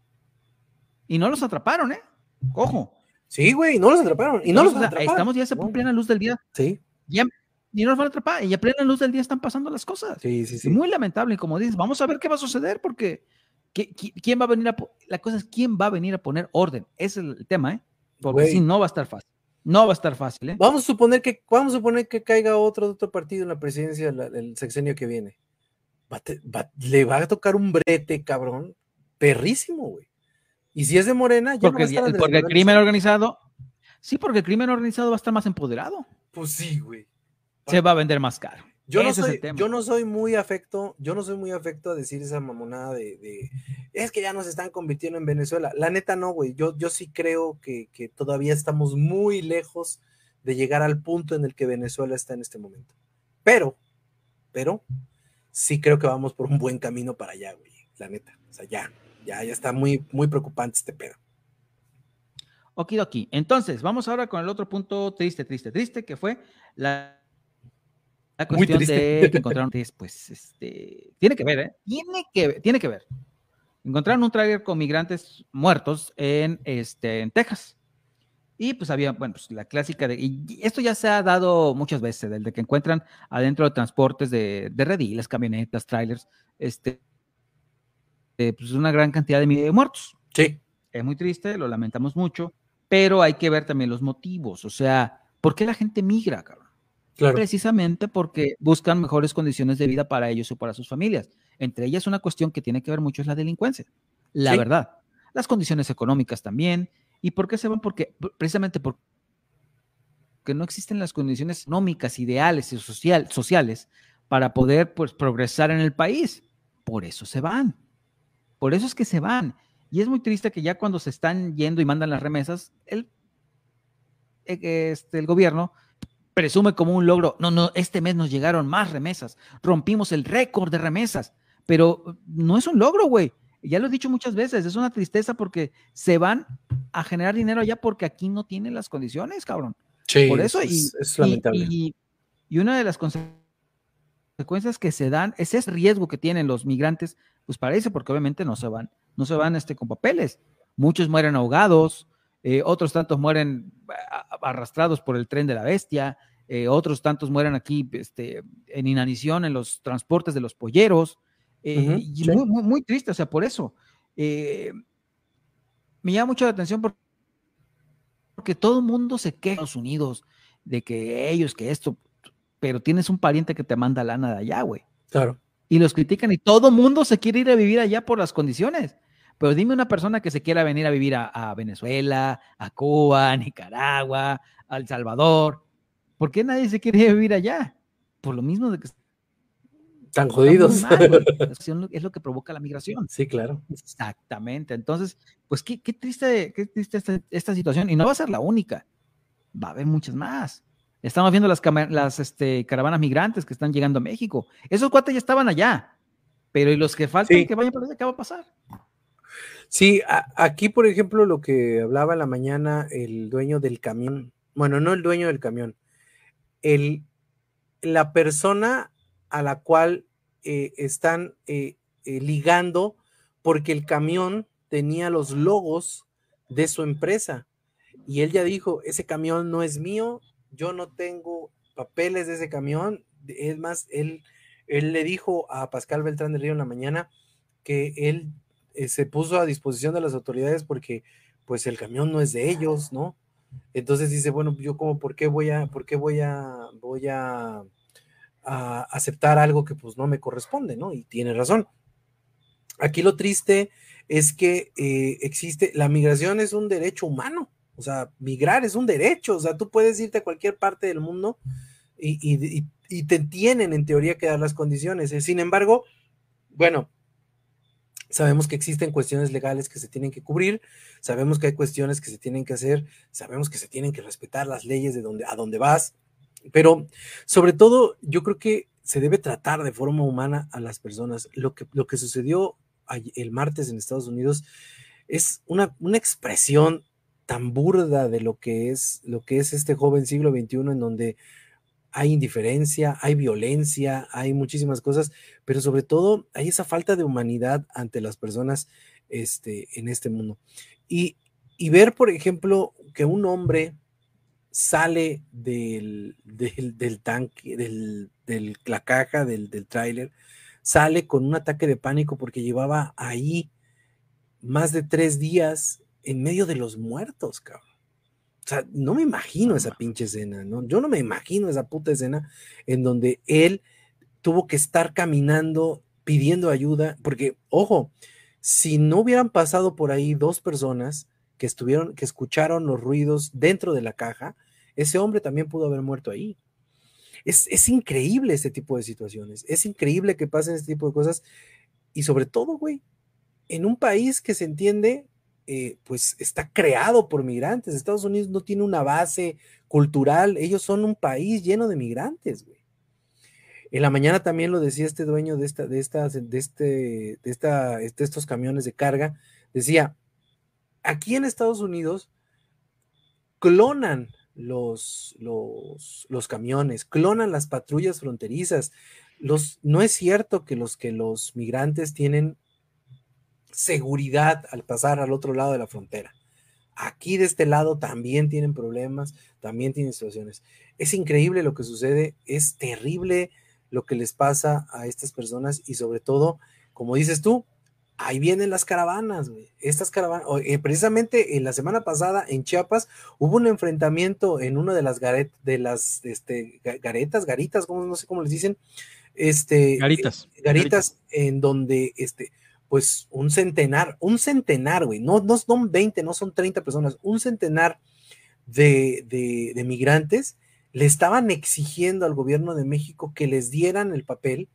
Y no los atraparon, ¿eh? Ojo. Sí, güey, no los atraparon. Y no los o sea, atraparon. Estamos ya No. plena luz del día. Sí, Ya, y no nos van a atrapar. Y a plena luz del día están pasando las cosas. sí, sí, sí. Muy lamentable, y como dices, vamos a ver qué va a suceder, porque ¿qui- qui- ¿quién va a venir a la cosa es quién va a venir a poner orden? Ese es el tema, ¿eh? Porque sí, no va a estar fácil. No va a estar fácil, ¿eh? Vamos a suponer que, vamos a suponer que caiga otro, otro partido en la presidencia la- el sexenio que viene. Va a te- va- le va a tocar un brete, cabrón, perrísimo, güey. Y si es de Morena, ya no va Porque, a estar ya- Andrés porque el crimen organizado, sí, porque el crimen organizado va a estar más empoderado. Pues sí, güey. Se va a vender más caro. Yo no, el soy, yo no soy muy afecto, yo no soy muy afecto a decir esa mamonada de, de, es que ya nos están convirtiendo en Venezuela. La neta no, güey. Yo, yo sí creo que, que todavía estamos muy lejos de llegar al punto en el que Venezuela está en este momento. Pero, pero, sí creo que vamos por un buen camino para allá, güey. La neta. O sea, ya, ya, ya está muy, muy preocupante este pedo. Okidoki. Entonces, vamos ahora con el otro punto triste, triste, triste, que fue la, la cuestión de que encontraron, pues, este, tiene que ver, ¿eh? Tiene que, ver, tiene que ver. Encontraron un tráiler con migrantes muertos en, este, en Texas. Y pues había, bueno, pues la clásica de, y esto ya se ha dado muchas veces, del de que encuentran adentro de transportes de, de rediles, camionetas, trailers, este, eh, pues una gran cantidad de muertos Sí, es muy triste, lo lamentamos mucho, pero hay que ver también los motivos, o sea, ¿por qué la gente migra, cabrón? claro. Precisamente porque buscan mejores condiciones de vida para ellos o para sus familias. Entre ellas una cuestión que tiene que ver mucho es la delincuencia, la Sí. verdad. Las condiciones económicas también. ¿Y por qué se van? Porque precisamente porque no existen las condiciones económicas ideales y social, sociales para poder pues, progresar en el país. Por eso se van. Por eso es que se van. Y es muy triste que ya cuando se están yendo y mandan las remesas, el, eh, este, el gobierno presume como un logro. No, no, este mes nos llegaron más remesas. Rompimos el récord de remesas. Pero no es un logro, güey. Ya lo he dicho muchas veces, es una tristeza porque se van a generar dinero allá porque aquí no tienen las condiciones, cabrón. Sí, Por eso, y, es, y- lamentable. y- y una de las conse- consecuencias que se dan es ese riesgo que tienen los migrantes, pues para porque obviamente no se van, no se van este, con papeles. Muchos mueren ahogados, eh, otros tantos mueren a- arrastrados por el tren de la bestia, eh, otros tantos mueren aquí este, en inanición en los transportes de los polleros. eh, y sí. muy, muy, triste, o sea, por eso. eh, me llama mucho la atención por- porque todo el mundo se queja en Estados Unidos de que ellos, que esto, pero tienes un pariente que te manda lana de allá, güey. Claro. Y los critican y todo mundo se quiere ir a vivir allá por las condiciones. Pero dime una persona que se quiera venir a vivir a, a Venezuela, a Cuba, a Nicaragua, a El Salvador. ¿Por qué nadie se quiere ir a vivir allá? Por lo mismo de que Tan jodidos. mal, es lo que provoca la migración. sí, claro. Exactamente. Entonces, pues qué, qué triste, qué triste esta, esta situación. Y no va a ser la única. Va a haber muchas más. Estamos viendo las, este, caravanas migrantes que están llegando a México. Esos cuates ya estaban allá. Pero ¿y los que faltan Sí. que vayan para allá? ¿Qué va a pasar? Sí, a- aquí, por ejemplo, lo que hablaba la mañana el dueño del camión, bueno, no el dueño del camión, el, la persona a la cual eh, están eh, eh, ligando porque el camión tenía los logos de su empresa. Y él ya dijo, ese camión no es mío, yo no tengo papeles de ese camión. Es más, él, él le dijo a Pascal Beltrán del Río en la mañana que él eh, se puso a disposición de las autoridades porque pues el camión no es de ellos, ¿no? Entonces dice, bueno, yo como, ¿por qué voy a, por qué voy a, voy a, aceptar algo que pues no me corresponde, ¿no? Y tiene razón. Aquí lo triste es que eh, existe, la migración es un derecho humano, o sea, migrar es un derecho, o sea, tú puedes irte a cualquier parte del mundo y, te tienen en teoría que dar las condiciones. Eh, Sin embargo, bueno, Sabemos que existen cuestiones legales que se tienen que cubrir, sabemos que hay cuestiones que se tienen que hacer, sabemos que se tienen que respetar las leyes de donde, a donde vas, pero sobre todo yo creo que se debe tratar de forma humana a las personas. Lo que, lo que sucedió el martes en Estados Unidos es una, una expresión tan burda de lo que es lo que es este joven siglo XXI en donde hay indiferencia, hay violencia, hay muchísimas cosas, pero sobre todo hay esa falta de humanidad ante las personas este, en este mundo. Y, ver, por ejemplo, que un hombre sale del, del, tanque, del, de la caja del, del tráiler, sale con un ataque de pánico porque llevaba ahí más de tres días en medio de los muertos, cabrón. O sea, no me imagino esa pinche escena, ¿no? Yo no me imagino esa puta escena en donde él tuvo que estar caminando pidiendo ayuda, porque, ojo, si no hubieran pasado por ahí dos personas que estuvieron, que escucharon los ruidos dentro de la caja, ese hombre también pudo haber muerto ahí. Es, es increíble este tipo de situaciones, es increíble que pasen este tipo de cosas y sobre todo, güey, en un país que se entiende eh, pues está creado por migrantes. Estados Unidos no tiene una base cultural, ellos son un país lleno de migrantes, güey. En la mañana también lo decía este dueño de esta, de de este, de esta, de estos camiones de carga, decía, aquí en Estados Unidos clonan los, los, los camiones, clonan las patrullas fronterizas. Los, no es cierto que los que los migrantes tienen seguridad al pasar al otro lado de la frontera. Aquí de este lado también tienen problemas, también tienen situaciones. Es increíble lo que sucede, es terrible lo que les pasa a estas personas y sobre todo, como dices tú, ahí vienen las caravanas, Estas caravanas, eh, precisamente en la semana pasada en Chiapas hubo un enfrentamiento en una de las garet, de las este, garetas, garitas, como no sé cómo les dicen, este, garitas, garitas, garitas, en donde este, pues un centenar, un centenar, güey, no, no son 20, no son 30 personas, un centenar de, de, migrantes le estaban exigiendo al gobierno de México que les dieran el papel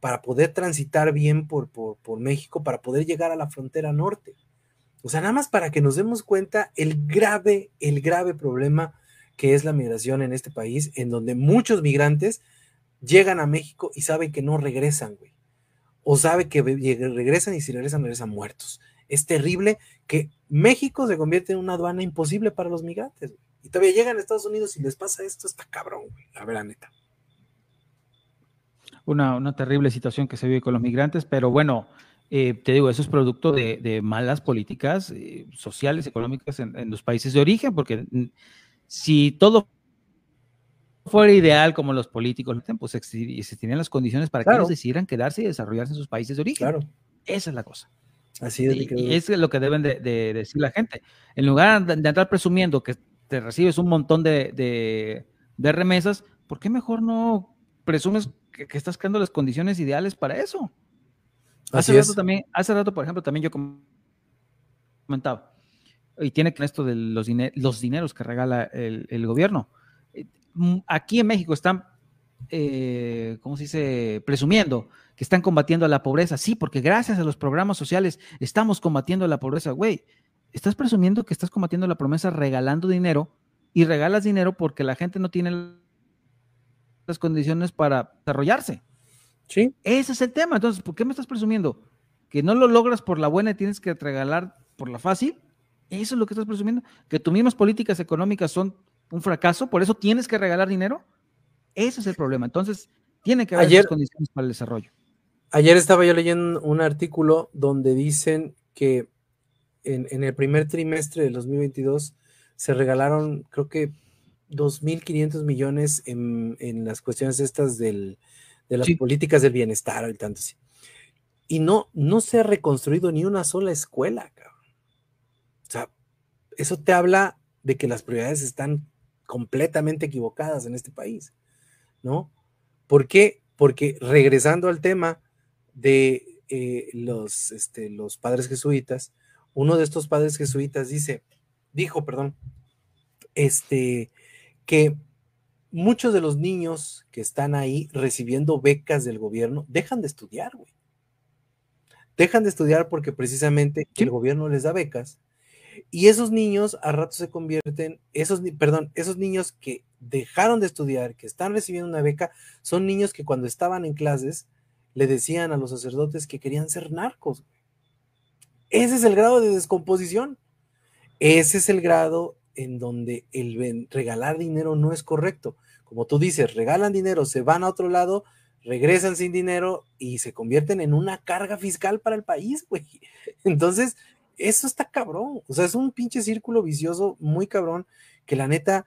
para poder transitar bien por, por, por, México, para poder llegar a la frontera norte. O sea, nada más para que nos demos cuenta el grave, el grave problema que es la migración en este país, en donde muchos migrantes llegan a México y saben que no regresan, güey o sabe que regresan y si regresan, regresan muertos. Es terrible que México se convierte en una aduana imposible para los migrantes. Y todavía llegan a Estados Unidos y les pasa esto, está cabrón, güey, la verdad neta. Una, una, terrible situación que se vive con los migrantes, pero bueno, eh, te digo, eso es producto de, malas políticas eh, sociales, económicas en, los países de origen, porque si todo fuera ideal como los políticos, pues existirían las condiciones para que ellos decidieran quedarse y desarrollarse en sus países de origen. Claro. Esa es la cosa. Así es. Y, es lo que deben de, decir la gente. En lugar de, andar presumiendo que te recibes un montón de, remesas, ¿por qué mejor no presumes que, estás creando las condiciones ideales para eso? Hace rato también, hace rato, por ejemplo, también yo comentaba, y tiene que esto de los, los dineros que regala el gobierno aquí en México están, eh, ¿cómo se dice?, presumiendo que están combatiendo la pobreza. Sí, porque gracias a los programas sociales estamos combatiendo la pobreza. Güey, estás presumiendo que estás combatiendo la promesa regalando dinero y regalas dinero porque la gente no tiene las condiciones para desarrollarse. Sí. Ese es el tema. Entonces, ¿por qué me estás presumiendo? Que no lo logras por la buena y tienes que regalar por la fácil. Eso es lo que estás presumiendo. Que tus mismas políticas económicas son un fracaso, por eso tienes que regalar dinero. Ese es el problema. Entonces, tiene que haber condiciones para el desarrollo. Ayer estaba yo leyendo un artículo donde dicen que en, el primer trimestre del 2022 se regalaron, creo que 2.500 millones en, las cuestiones estas de las políticas del bienestar y tanto así. Y no, no se ha reconstruido ni una sola escuela, cabrón. O sea, eso te habla de que las prioridades están completamente equivocadas en este país, ¿no? ¿Por qué? Porque regresando al tema de eh, los, este, los padres jesuitas, uno de estos padres jesuitas dice, dijo, perdón, este, que muchos de los niños que están ahí recibiendo becas del gobierno dejan de estudiar, güey. dejan de estudiar porque precisamente Sí. el gobierno les da becas y esos niños a rato se convierten, esos, perdón, esos niños que dejaron de estudiar, que están recibiendo una beca, son niños que cuando estaban en clases le decían a los sacerdotes que querían ser narcos. Ese es el grado de descomposición. Ese es el grado en donde el regalar dinero no es correcto. Como tú dices, regalan dinero, se van a otro lado, regresan sin dinero y se convierten en una carga fiscal para el país, güey. Entonces, eso está cabrón. O sea, es un pinche círculo vicioso muy cabrón que la neta,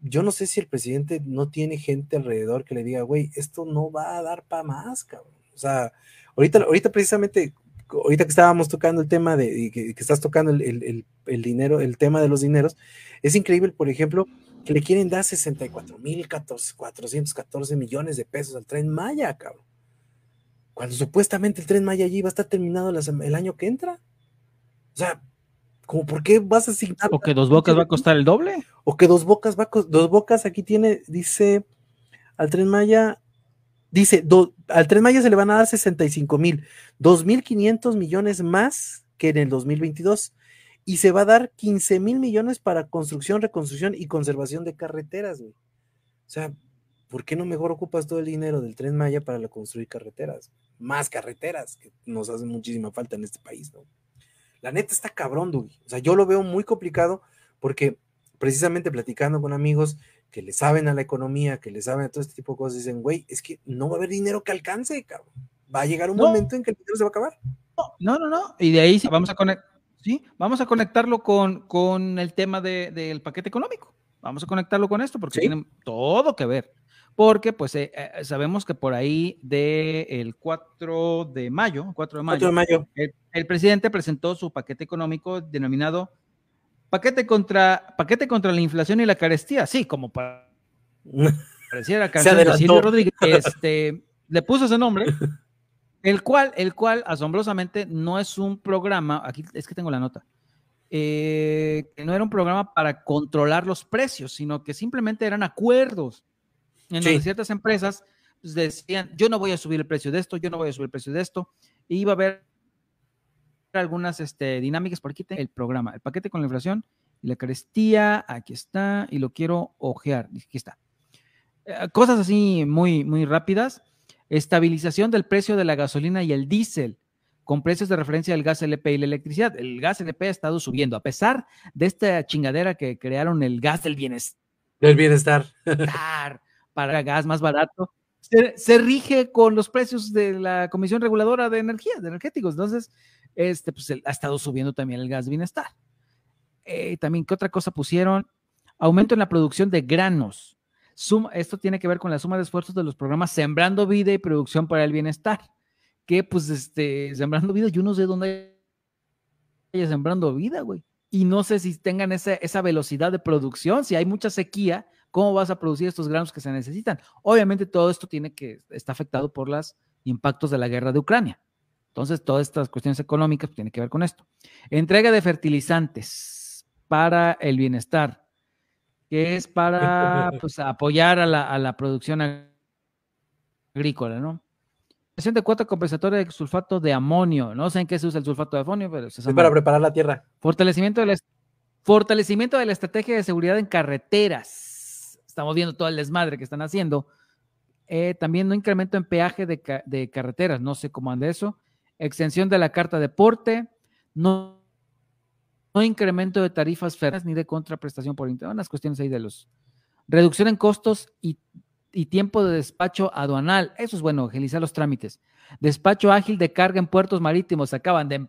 yo no sé si el presidente no tiene gente alrededor que le diga, güey, esto no va a dar para más, cabrón. O sea, ahorita, ahorita precisamente, ahorita que estábamos tocando el tema de, y que, estás tocando el, el- el- dinero, el tema de los dineros, es increíble, por ejemplo, que le quieren dar 64 mil 414 millones de pesos al tren Maya, cabrón. Cuando supuestamente el tren Maya allí va a estar terminado el año que entra. O sea, como por qué vas a asignar O que dos bocas va a costar el doble. o que dos bocas va a cos- dos bocas aquí tiene, dice al tren Maya, dice, do- al tren Maya se le van a dar 65 mil, 2.500 millones más que en el 2022 y se va a dar 15 mil millones para construcción, reconstrucción y conservación de carreteras, güey. O sea, ¿por qué no mejor ocupas todo el dinero del tren Maya para construir carreteras? Más carreteras, que nos hacen muchísima falta en este país, ¿no? La neta está cabrón, Dugi. O sea, yo lo veo muy complicado porque precisamente platicando con amigos que le saben a la economía, que le saben a todo este tipo de cosas, dicen, güey, es que no va a haber dinero que alcance, cabrón. Va a llegar un No. momento en que el dinero se va a acabar. No, no, no. Y de ahí sí vamos a conectar, sí, vamos a conectarlo con, con el tema de- del paquete económico. Vamos a conectarlo con esto porque Sí. tiene todo que ver. Porque pues eh, eh, sabemos que por ahí del 4 de mayo, 4 de 4 mayo, de mayo. el, el presidente presentó su paquete económico denominado paquete contra, paquete contra la inflación y la carestía. Sí, como para pareciera canción de. Silvio Rodríguez, este, le puso ese nombre, el cual, el cual asombrosamente no es un programa, aquí es que tengo la nota, eh, que no era un programa para controlar los precios, sino que simplemente eran acuerdos en Sí. donde ciertas empresas pues, decían, yo no voy a subir el precio de esto, yo no voy a subir el precio de esto, y iba a haber algunas este, dinámicas, por aquí tengo el programa, el paquete con la inflación y la carestía, aquí está, y lo quiero ojear, aquí está. Eh, cosas así muy, muy rápidas. Estabilización del precio de la gasolina y el diésel con precios de referencia del gas LP y la electricidad. El gas LP ha estado subiendo, a pesar de esta chingadera que crearon el gas del bienestar Del bienestar. Para gas más barato. Se, se rige con los precios de la Comisión Reguladora de Energía, de Energéticos. Entonces, este, pues, ha estado subiendo también el gas bienestar. Eh, también, ¿qué otra cosa pusieron? Aumento en la producción de granos. Suma- esto tiene que ver con la suma de esfuerzos de los programas Sembrando Vida y Producción para el Bienestar. Que, pues, este, Sembrando Vida, yo no sé dónde haya Sembrando Vida, güey. Y no sé si tengan esa, esa velocidad de producción, si hay mucha sequía, ¿cómo vas a producir estos granos que se necesitan? Obviamente todo esto tiene que, está afectado por los impactos de la guerra de Ucrania. Entonces, todas estas cuestiones económicas tienen que ver con esto. Entrega de fertilizantes para el bienestar, que es para pues, apoyar a la, a la producción ag- agrícola, ¿no? De cuota compensatoria de sulfato de amonio. No sé en qué se usa el sulfato de amonio, pero se Es para preparar la tierra. Fortalecimiento de la, fortalecimiento de la estrategia de seguridad en carreteras. Estamos viendo todo el desmadre que están haciendo. Eh, también no incremento en peaje de, ca- de carreteras. No sé cómo anda eso. Extensión de la carta deporte. No, no incremento de tarifas federales ni de contraprestación por internet. Unas cuestiones ahí de los. Reducción en costos y, y tiempo de despacho aduanal. Eso es bueno, agilizar los trámites. Despacho ágil de carga en puertos marítimos. Acaban de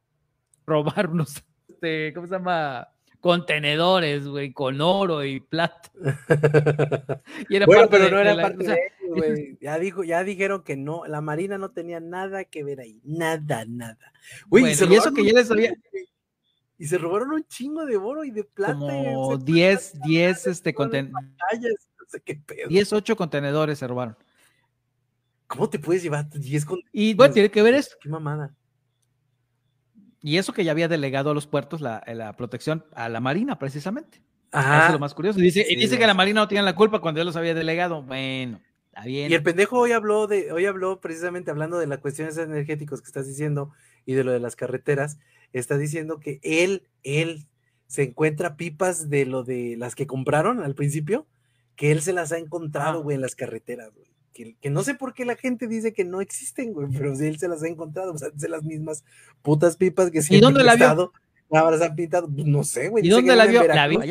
robar unos, este, ¿cómo se llama? Contenedores, güey, con oro y plata. Y era bueno, parte pero de- no era la- parte o sea, de ellos, güey. Ya, dijo, ya dijeron que no, la Marina no tenía nada que ver ahí. Nada, nada. Güey, bueno, se y eso que ya les había, Y se robaron un chingo de oro y de plata. como se 10, 10, este, fueron conten- pantallas, no sé qué pedo. 10, 8 contenedores se robaron. ¿Cómo te puedes llevar 10 con Y bueno, tiene que ver esto. Qué mamada. Y eso que ya había delegado a los puertos la, la protección a la Marina, precisamente. Eso Ajá. es lo más curioso. Y dice, y Sí, dice que la. Marina no tiene la culpa cuando él los había delegado. Bueno, Está bien. Y el pendejo hoy habló de, hoy habló precisamente hablando de las cuestiones energéticas que estás diciendo y de lo de las carreteras, está diciendo que él, él se encuentra pipas de lo de las que compraron al principio, que él se las ha encontrado, Ah. güey, en las carreteras, güey. Que, que no sé por qué la gente dice que no existen, güey, pero sí él se las ha encontrado, o sea, de las mismas putas pipas que siempre dónde la vio? se han pintado, pues, no sé, güey. ¿Y dice dónde la vio? La vio.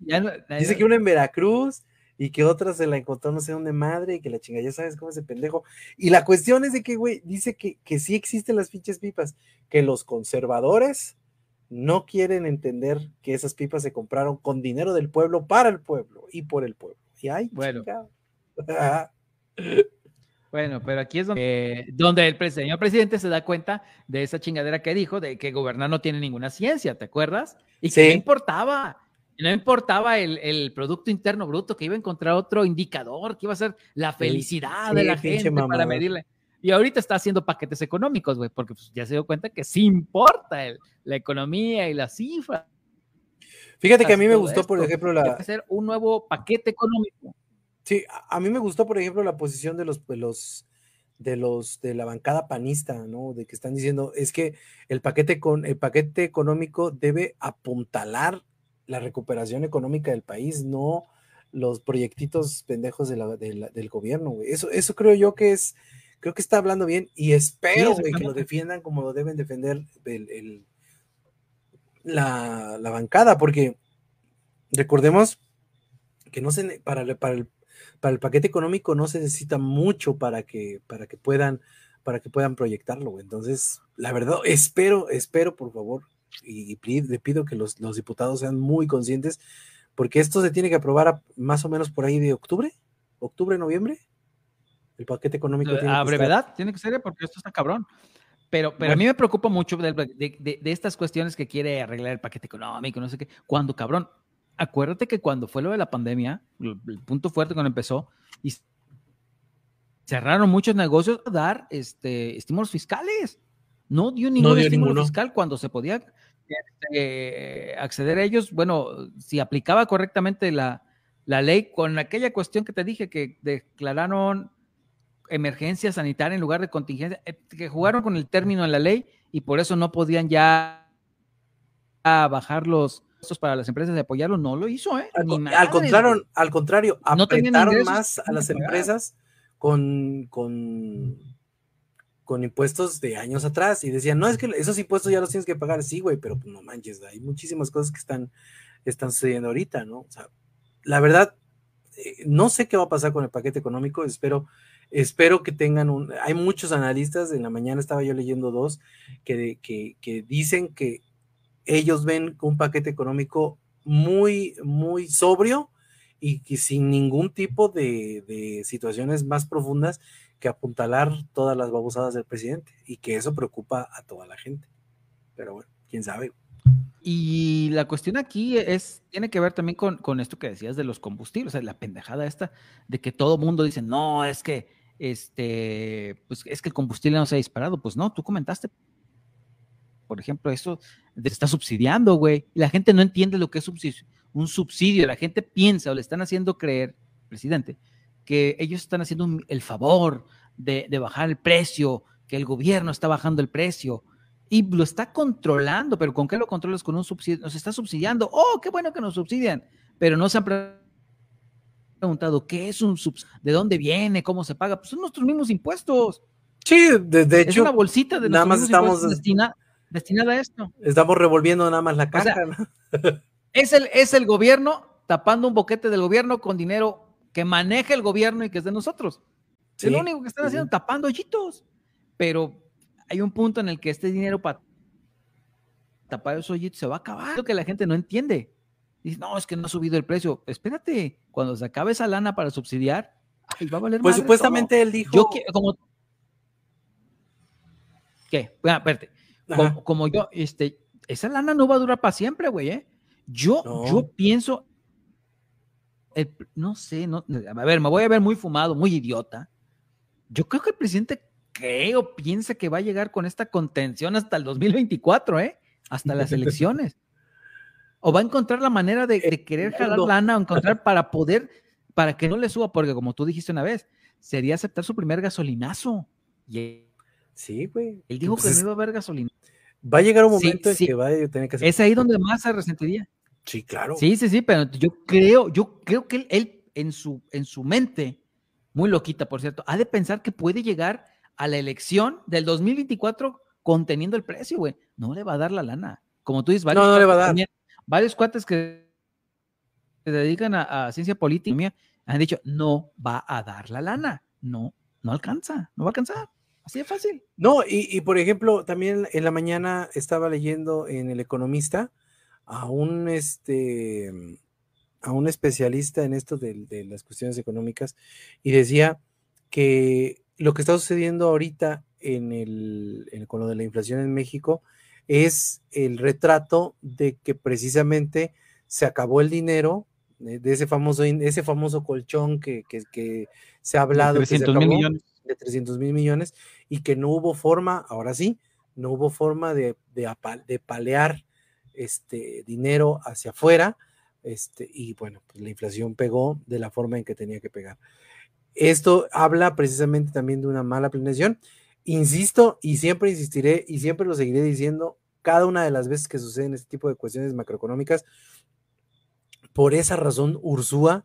Ya no- la- Dice que una en Veracruz y que otra se la encontró no sé dónde madre y que la chinga, ya sabes cómo es ese pendejo. Y la cuestión es de que, güey, dice que, que sí existen las pinches pipas, que los conservadores no quieren entender que esas pipas se compraron con dinero del pueblo para el pueblo y por el pueblo. Y ay, Bueno. Bueno, pero aquí es donde, eh, donde el señor presidente se da cuenta de esa chingadera que dijo, de que gobernar no tiene ninguna ciencia, ¿te acuerdas? Y que no importaba, no importaba el, el Producto Interno Bruto, que iba a encontrar otro indicador, que iba a ser la felicidad de la gente para medirle. Y ahorita está haciendo paquetes económicos, güey, porque pues, ya se dio cuenta que sí importa el- la economía y las cifras. Fíjate que a mí me gustó, por ejemplo, Hay la, que hacer un nuevo paquete económico. Sí, a, a mí me gustó, por ejemplo, la posición de los, de los, de los, de la bancada panista, ¿no? De que están diciendo, es que el paquete con, el paquete económico debe apuntalar la recuperación económica del país, no los proyectitos pendejos de la- de la- del gobierno, güey. Eso, eso creo yo que es, creo que está hablando bien y espero, güey, que lo defiendan como lo deben defender el, el- la, la bancada, porque recordemos que no se, para, para el para el paquete económico no se necesita mucho para que, para que puedan, para que puedan proyectarlo. Entonces, la verdad, espero, espero, por favor, y, le pido que los, los diputados sean muy conscientes, porque esto se tiene que aprobar a- más o menos por ahí de octubre, octubre, noviembre. El paquete económico tiene a que estar- brevedad, tiene que ser, porque esto está cabrón. Pero, pero a mí me preocupa mucho de- de estas cuestiones que quiere arreglar el paquete económico, no sé qué. Cuando, cabrón, acuérdate que cuando fue lo de la pandemia, el, punto fuerte cuando empezó, y cerraron muchos negocios a dar este, estímulos fiscales. No dio ningún dio estímulo ninguno. fiscal cuando se podía este, acceder a ellos. Bueno, si aplicaba correctamente la, la ley con aquella cuestión que te dije que declararon emergencia sanitaria en lugar de contingencia, eh, que jugaron con el término en la ley y por eso no podían ya bajar los costos para las empresas de apoyarlo, no lo hizo, ¿eh? Al, Ni contrario, al contrario, No apretaron ingresos, más a las empresas con, con, con impuestos de años atrás y decían, no, es que esos impuestos ya los tienes que pagar, sí, güey, pero pues, no manches, hay muchísimas cosas que están, están sucediendo ahorita, ¿no? O sea, la verdad, eh, no sé qué va a pasar con el paquete económico, espero, espero que tengan un, hay muchos analistas, en la mañana estaba yo leyendo dos, que, que, que dicen que ellos ven un paquete económico muy, muy sobrio y que sin ningún tipo de, situaciones más profundas que apuntalar todas las babosadas del presidente y que eso preocupa a toda la gente. Pero bueno, quién sabe. Y la cuestión aquí es, tiene que ver también con, con esto que decías de los combustibles, o sea, la pendejada esta de que todo mundo dice, no, es que, este, pues es que el combustible no se ha disparado. Pues no, tú comentaste, por ejemplo, eso te está subsidiando, güey. Y la gente no entiende lo que es subsidio, un subsidio. La gente piensa o le están haciendo creer, presidente, que ellos están haciendo un- el favor de, de bajar el precio, que el gobierno está bajando el precio y lo está controlando, pero ¿con qué lo controlas? Con un subsidio, nos está subsidiando. Oh, qué bueno que nos subsidian, pero no se han pre- preguntado qué es un subsidio, de dónde viene, cómo se paga. Pues son nuestros mismos impuestos. Sí, de, de es hecho, una bolsita de nada más estamos- destina- destinada a esto. estamos revolviendo nada más la sea, caja. ¿no? Es el, es el gobierno tapando un boquete del gobierno con dinero que maneja el gobierno y que es de nosotros. Sí, es lo único que están haciendo, sí. tapando hoyitos. Pero hay un punto en el que este dinero para tapar esos hoyitos se va a acabar. Lo que la gente no entiende. Dice, no, es que no ha subido el precio. Espérate, cuando se acabe esa lana para subsidiar, ay, va a valer Pues madre supuestamente él dijo. Yo quiero, como... ¿Qué? Ah, espérate. Como, como yo, este, esa lana no va a durar para siempre, güey, ¿eh? Yo, No. yo pienso, el- no sé, no, a ver, me voy a ver muy fumado, muy idiota. Yo creo que el presidente cree o piensa que va a llegar con esta contención hasta el 2024, ¿eh? Hasta las elecciones. O va a encontrar la manera de, de querer jalar Entiendo. lana o encontrar para poder para que no le suba, porque como tú dijiste una vez, sería aceptar su primer gasolinazo. Y él, Sí, güey. él dijo Pues que no iba a haber gasolina. Va a llegar un Sí, momento en que va a tener que hacer. Es ahí donde más se resentiría. Sí, claro. Sí, sí, sí, pero yo creo, yo creo que él, él en, su, en su mente, muy loquita, por cierto, ha de pensar que puede llegar a la elección del 2024 conteniendo el precio, güey. No le va a dar la lana. Como tú dices, varios No, no le va a cuates dar. también- varios cuates que se dedican a, a ciencia política han dicho, no va a dar la lana. No, no alcanza, no va a alcanzar. Así de fácil. No, y, y, por ejemplo, también en la mañana estaba leyendo en El Economista a un este a un especialista en esto de, de las cuestiones económicas y decía que lo que está sucediendo ahorita en el, en- con lo de la inflación en México es el retrato de que precisamente se acabó el dinero eh, de ese famoso, ese famoso colchón que, que- que se ha hablado que se 300 mil acabó millones. De 300 mil millones y que no hubo forma, ahora sí, no hubo forma de, de, de palear este dinero hacia afuera, este, y bueno, pues la inflación pegó de la forma en que tenía que pegar. Esto habla precisamente también de una mala planeación. Insisto y siempre insistiré y siempre lo seguiré diciendo cada una de las veces que suceden este tipo de cuestiones macroeconómicas. Por esa razón, Ursúa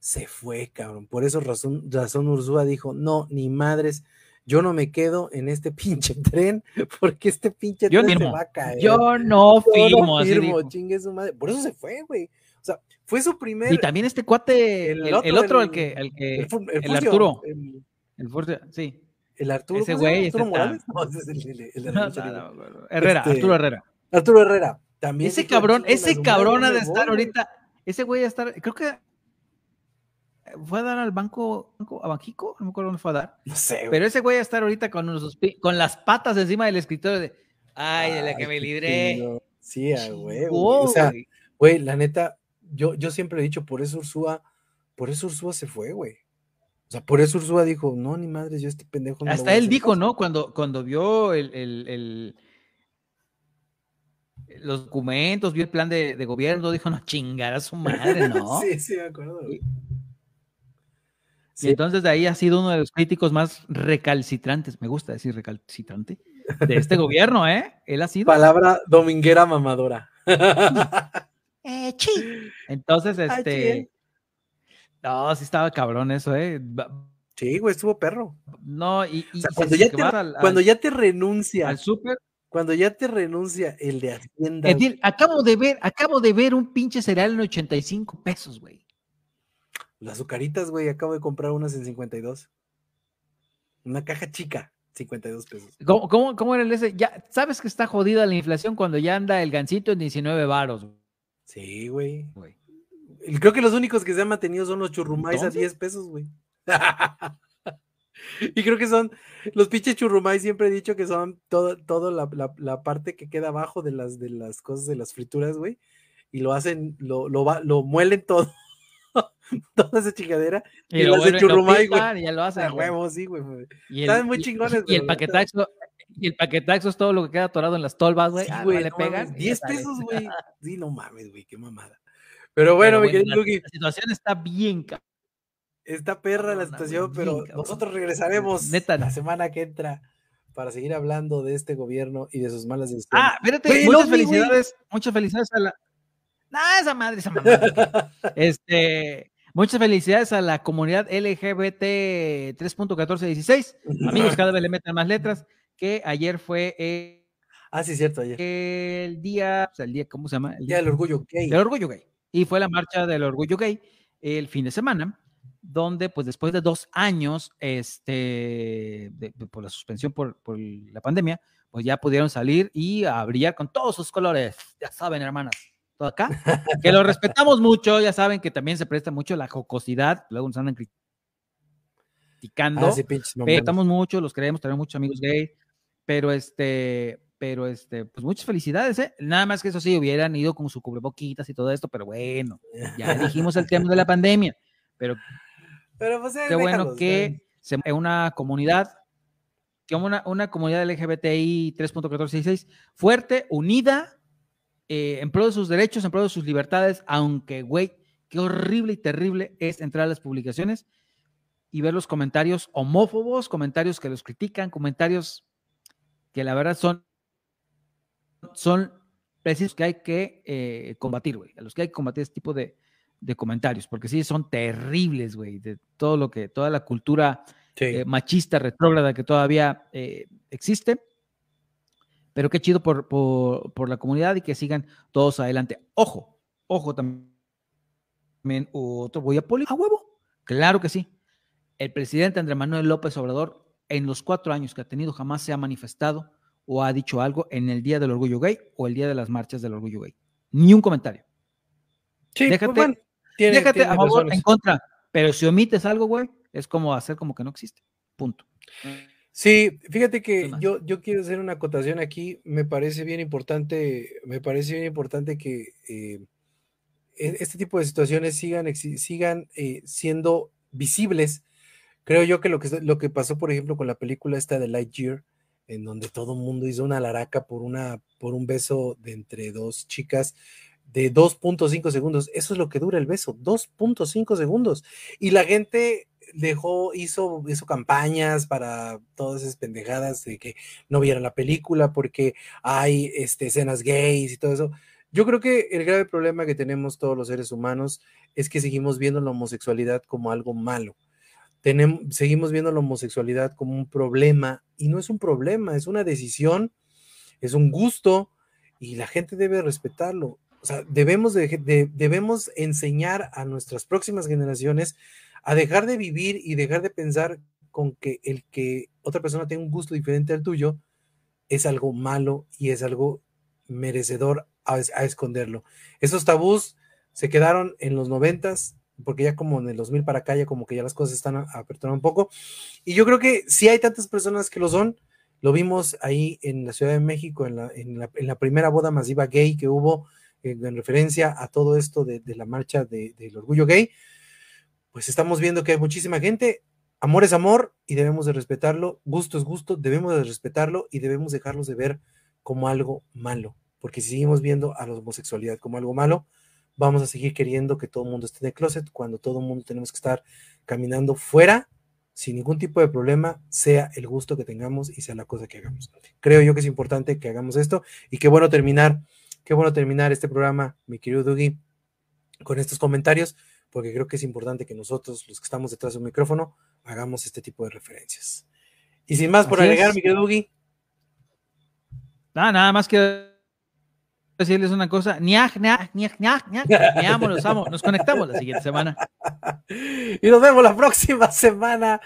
se fue, cabrón. Por esa razón, razón Ursúa dijo, no, ni madres, yo no me quedo en este pinche tren porque este pinche Yo tren se firmo. va a caer. Yo no Yo no firmo. así firmo, chingue su madre. Por eso se fue, güey. O sea, fue su primer... Y también este cuate, el, el el otro, el, que, el que, el, Arturo. El, Furcio, sí. el Arturo. Ese ¿cómo se güey, Arturo Morales. No, es el, de No, no. Herrera, Este, Arturo Herrera. Arturo Herrera. También Ese cabrón, "Chinguen a ese cabrón ha de estar voy, güey". ahorita, ese güey a estar, creo que fue a dar al banco, banco- a Banjico, no me acuerdo dónde fue a dar, No sé, güey. pero ese güey a estar ahorita con, pi- con las patas encima del escritorio de, ay, de la que me libré. Sí, a güey. Chingó, O sea, güey. la neta, yo, yo siempre he dicho, por eso Ursúa, por eso Ursúa se fue, güey. O sea, por eso Ursúa dijo, no, ni madres, yo este pendejo no Hasta él dijo, caso". ¿no? Cuando, cuando vio el, el- el- los documentos, vio el plan de, de gobierno, dijo, no, chingar a su madre, ¿no? sí, sí, me acuerdo. güey. Y entonces de ahí ha sido uno de los críticos más recalcitrantes, me gusta decir recalcitrante, de este gobierno, ¿eh? Él ha sido. palabra dominguera mamadora. Eh, chi. Entonces, Ay, este. No, sí estaba cabrón eso, ¿eh? Sí, güey, estuvo perro. No, y, y O sea, cuando ya te, al, cuando al- ya te renuncia, al súper. cuando ya te renuncia el de Hacienda, Edil, acabo de ver, acabo de ver un pinche cereal en 85 pesos, güey. Las azucaritas, güey, acabo de comprar unas en 52. Una caja chica, 52 pesos. ¿Cómo, cómo, cómo era el ese? Ya, sabes que está jodida la inflación cuando ya anda el gancito en 19 varos, Sí, güey. Creo que los únicos que se han mantenido son los churrumais a ¿Entonces? 10 pesos, güey. y creo que son los pinches churrumais, siempre he dicho que son todo, todo la, la- la parte que queda abajo de las, de las cosas de las frituras, güey. Y lo hacen, lo, lo, va- lo muelen todo. toda esa chingadera. Y lo vuelven- lo churrumay, güey. y ya lo hacen. A huevo, sí, güey. Y Están muy y- chingones, Y el la neta- paquetaxo, y el paquetaxo es todo lo que queda atorado en las tolvas, güey. Sí, Ah, güey, le pegan. mames, y ya 10 sale. pesos, güey. Sí, no mames, güey, qué mamada. Pero bueno, Pero mi querido la, Lugi, la situación está bien, cabrón. está perra la situación, pero bien nosotros regresaremos Neta. la semana que entra para seguir hablando de este gobierno y de sus malas decisiones. Ah, espérate, Güey, el muchas güey. felicidades, muchas felicidades a la. Ah, esa madre, esa mamada. este, muchas felicidades a la comunidad LGBT 3.1416. Amigos, cada vez le meten más letras. Que ayer fue eh, Ah, sí, cierto, ayer. el día, o sea, el día, ¿cómo se llama? El Día del orgullo gay. del orgullo gay. Y fue la marcha del orgullo gay el fin de semana, donde pues después de dos años, este, de- de- por la suspensión por, por la pandemia, pues ya pudieron salir y a brillar con todos sus colores. Ya saben, hermanas, todo acá. Que lo respetamos mucho, ya saben que también se presta mucho la jocosidad, luego nos andan criticando. Ah, sí. Respetamos mucho, los queremos, tenemos muchos amigos gay, pero este, pero este, pues muchas felicidades, ¿eh? Nada más que eso sí, hubieran ido con su cubreboquitas y todo esto, pero bueno, ya dijimos el tema de la pandemia, pero Pero pues, eh, qué bueno que se una comunidad, que una, una comunidad LGBTI 3.1466 fuerte, unida, eh, en pro de sus derechos, en pro de sus libertades, aunque, güey, qué horrible y terrible es entrar a las publicaciones y ver los comentarios homófobos, comentarios que los critican, comentarios que la verdad son, son precisos que hay que eh, combatir, güey, a los que hay que combatir este tipo de, de comentarios, porque sí son terribles, güey, de todo lo que, toda la cultura Sí. eh, machista, retrógrada que todavía eh, existe. Pero qué chido por, por, por la comunidad y que sigan todos adelante. Ojo, ojo también. Otro voy a poli a huevo. Claro que sí. El presidente Andrés Manuel López Obrador, en los cuatro años que ha tenido, jamás se ha manifestado o ha dicho algo en el Día del Orgullo Gay o el Día de las marchas del Orgullo Gay. Ni un comentario. Sí, pues, déjate- bueno, tiene- Déjate tiene a favor, en contra. Pero si omites algo, güey, es como hacer como que no existe. Punto. Sí, fíjate que yo, yo quiero hacer una acotación aquí. Me parece bien importante, me parece bien importante que eh, e- este tipo de situaciones sigan, sigan eh, siendo visibles. Creo yo que lo que lo que pasó, por ejemplo, con la película esta de Lightyear, en donde todo el mundo hizo una laraca por una, por un beso de entre dos chicas de 2.5 segundos. Eso es lo que dura el beso, 2.5 segundos. Y la gente dejó, hizo, hizo campañas para todas esas pendejadas de que no vieran la película porque hay este, escenas gays y todo eso. Yo creo que el grave problema que tenemos todos los seres humanos es que seguimos viendo la homosexualidad como algo malo. Tenemos, seguimos viendo la homosexualidad como un problema y no es un problema, es una decisión, es un gusto y la gente debe respetarlo. O sea, debemos, de- de- debemos enseñar a nuestras próximas generaciones a dejar de vivir y dejar de pensar con que el que otra persona tenga un gusto diferente al tuyo es algo malo y es algo merecedor a, es- a esconderlo. Esos tabús se quedaron en los noventas, porque ya como en el 2000 para acá, ya como que ya las cosas están aperturando un poco. Y yo creo que si hay tantas personas que lo son, lo vimos ahí en la Ciudad de México, en la, primera boda masiva gay que hubo eh, en referencia a todo esto de, la marcha de- del orgullo gay, pues estamos viendo que hay muchísima gente. Amor es amor y debemos de respetarlo. Gusto es gusto, debemos de respetarlo y debemos dejarlos de ver como algo malo. Porque si seguimos viendo a la homosexualidad como algo malo, vamos a seguir queriendo que todo el mundo esté en el closet cuando todo el mundo tenemos que estar caminando fuera sin ningún tipo de problema, sea el gusto que tengamos y sea la cosa que hagamos. Creo yo que es importante que hagamos esto y qué bueno terminar, qué bueno terminar este programa, mi querido Dougie, con estos comentarios, porque creo que es importante que nosotros, los que estamos detrás de un micrófono, hagamos este tipo de referencias. Y sin más por Así agregar, es. mi querido Dougie, Nada, nada más quiero decirles una cosa. Niaj, niaj, niaj, niaj, niaj. Me amo, los amo. Nos conectamos la siguiente semana. Y nos vemos la próxima semana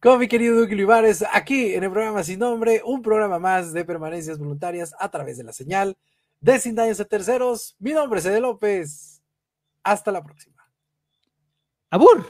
con mi querido Duque Olivares aquí en el programa Sin Nombre, un programa más de permanencias voluntarias a través de la señal de Sin Daños a Terceros. Mi nombre es Ede López. Hasta la próxima. Abur.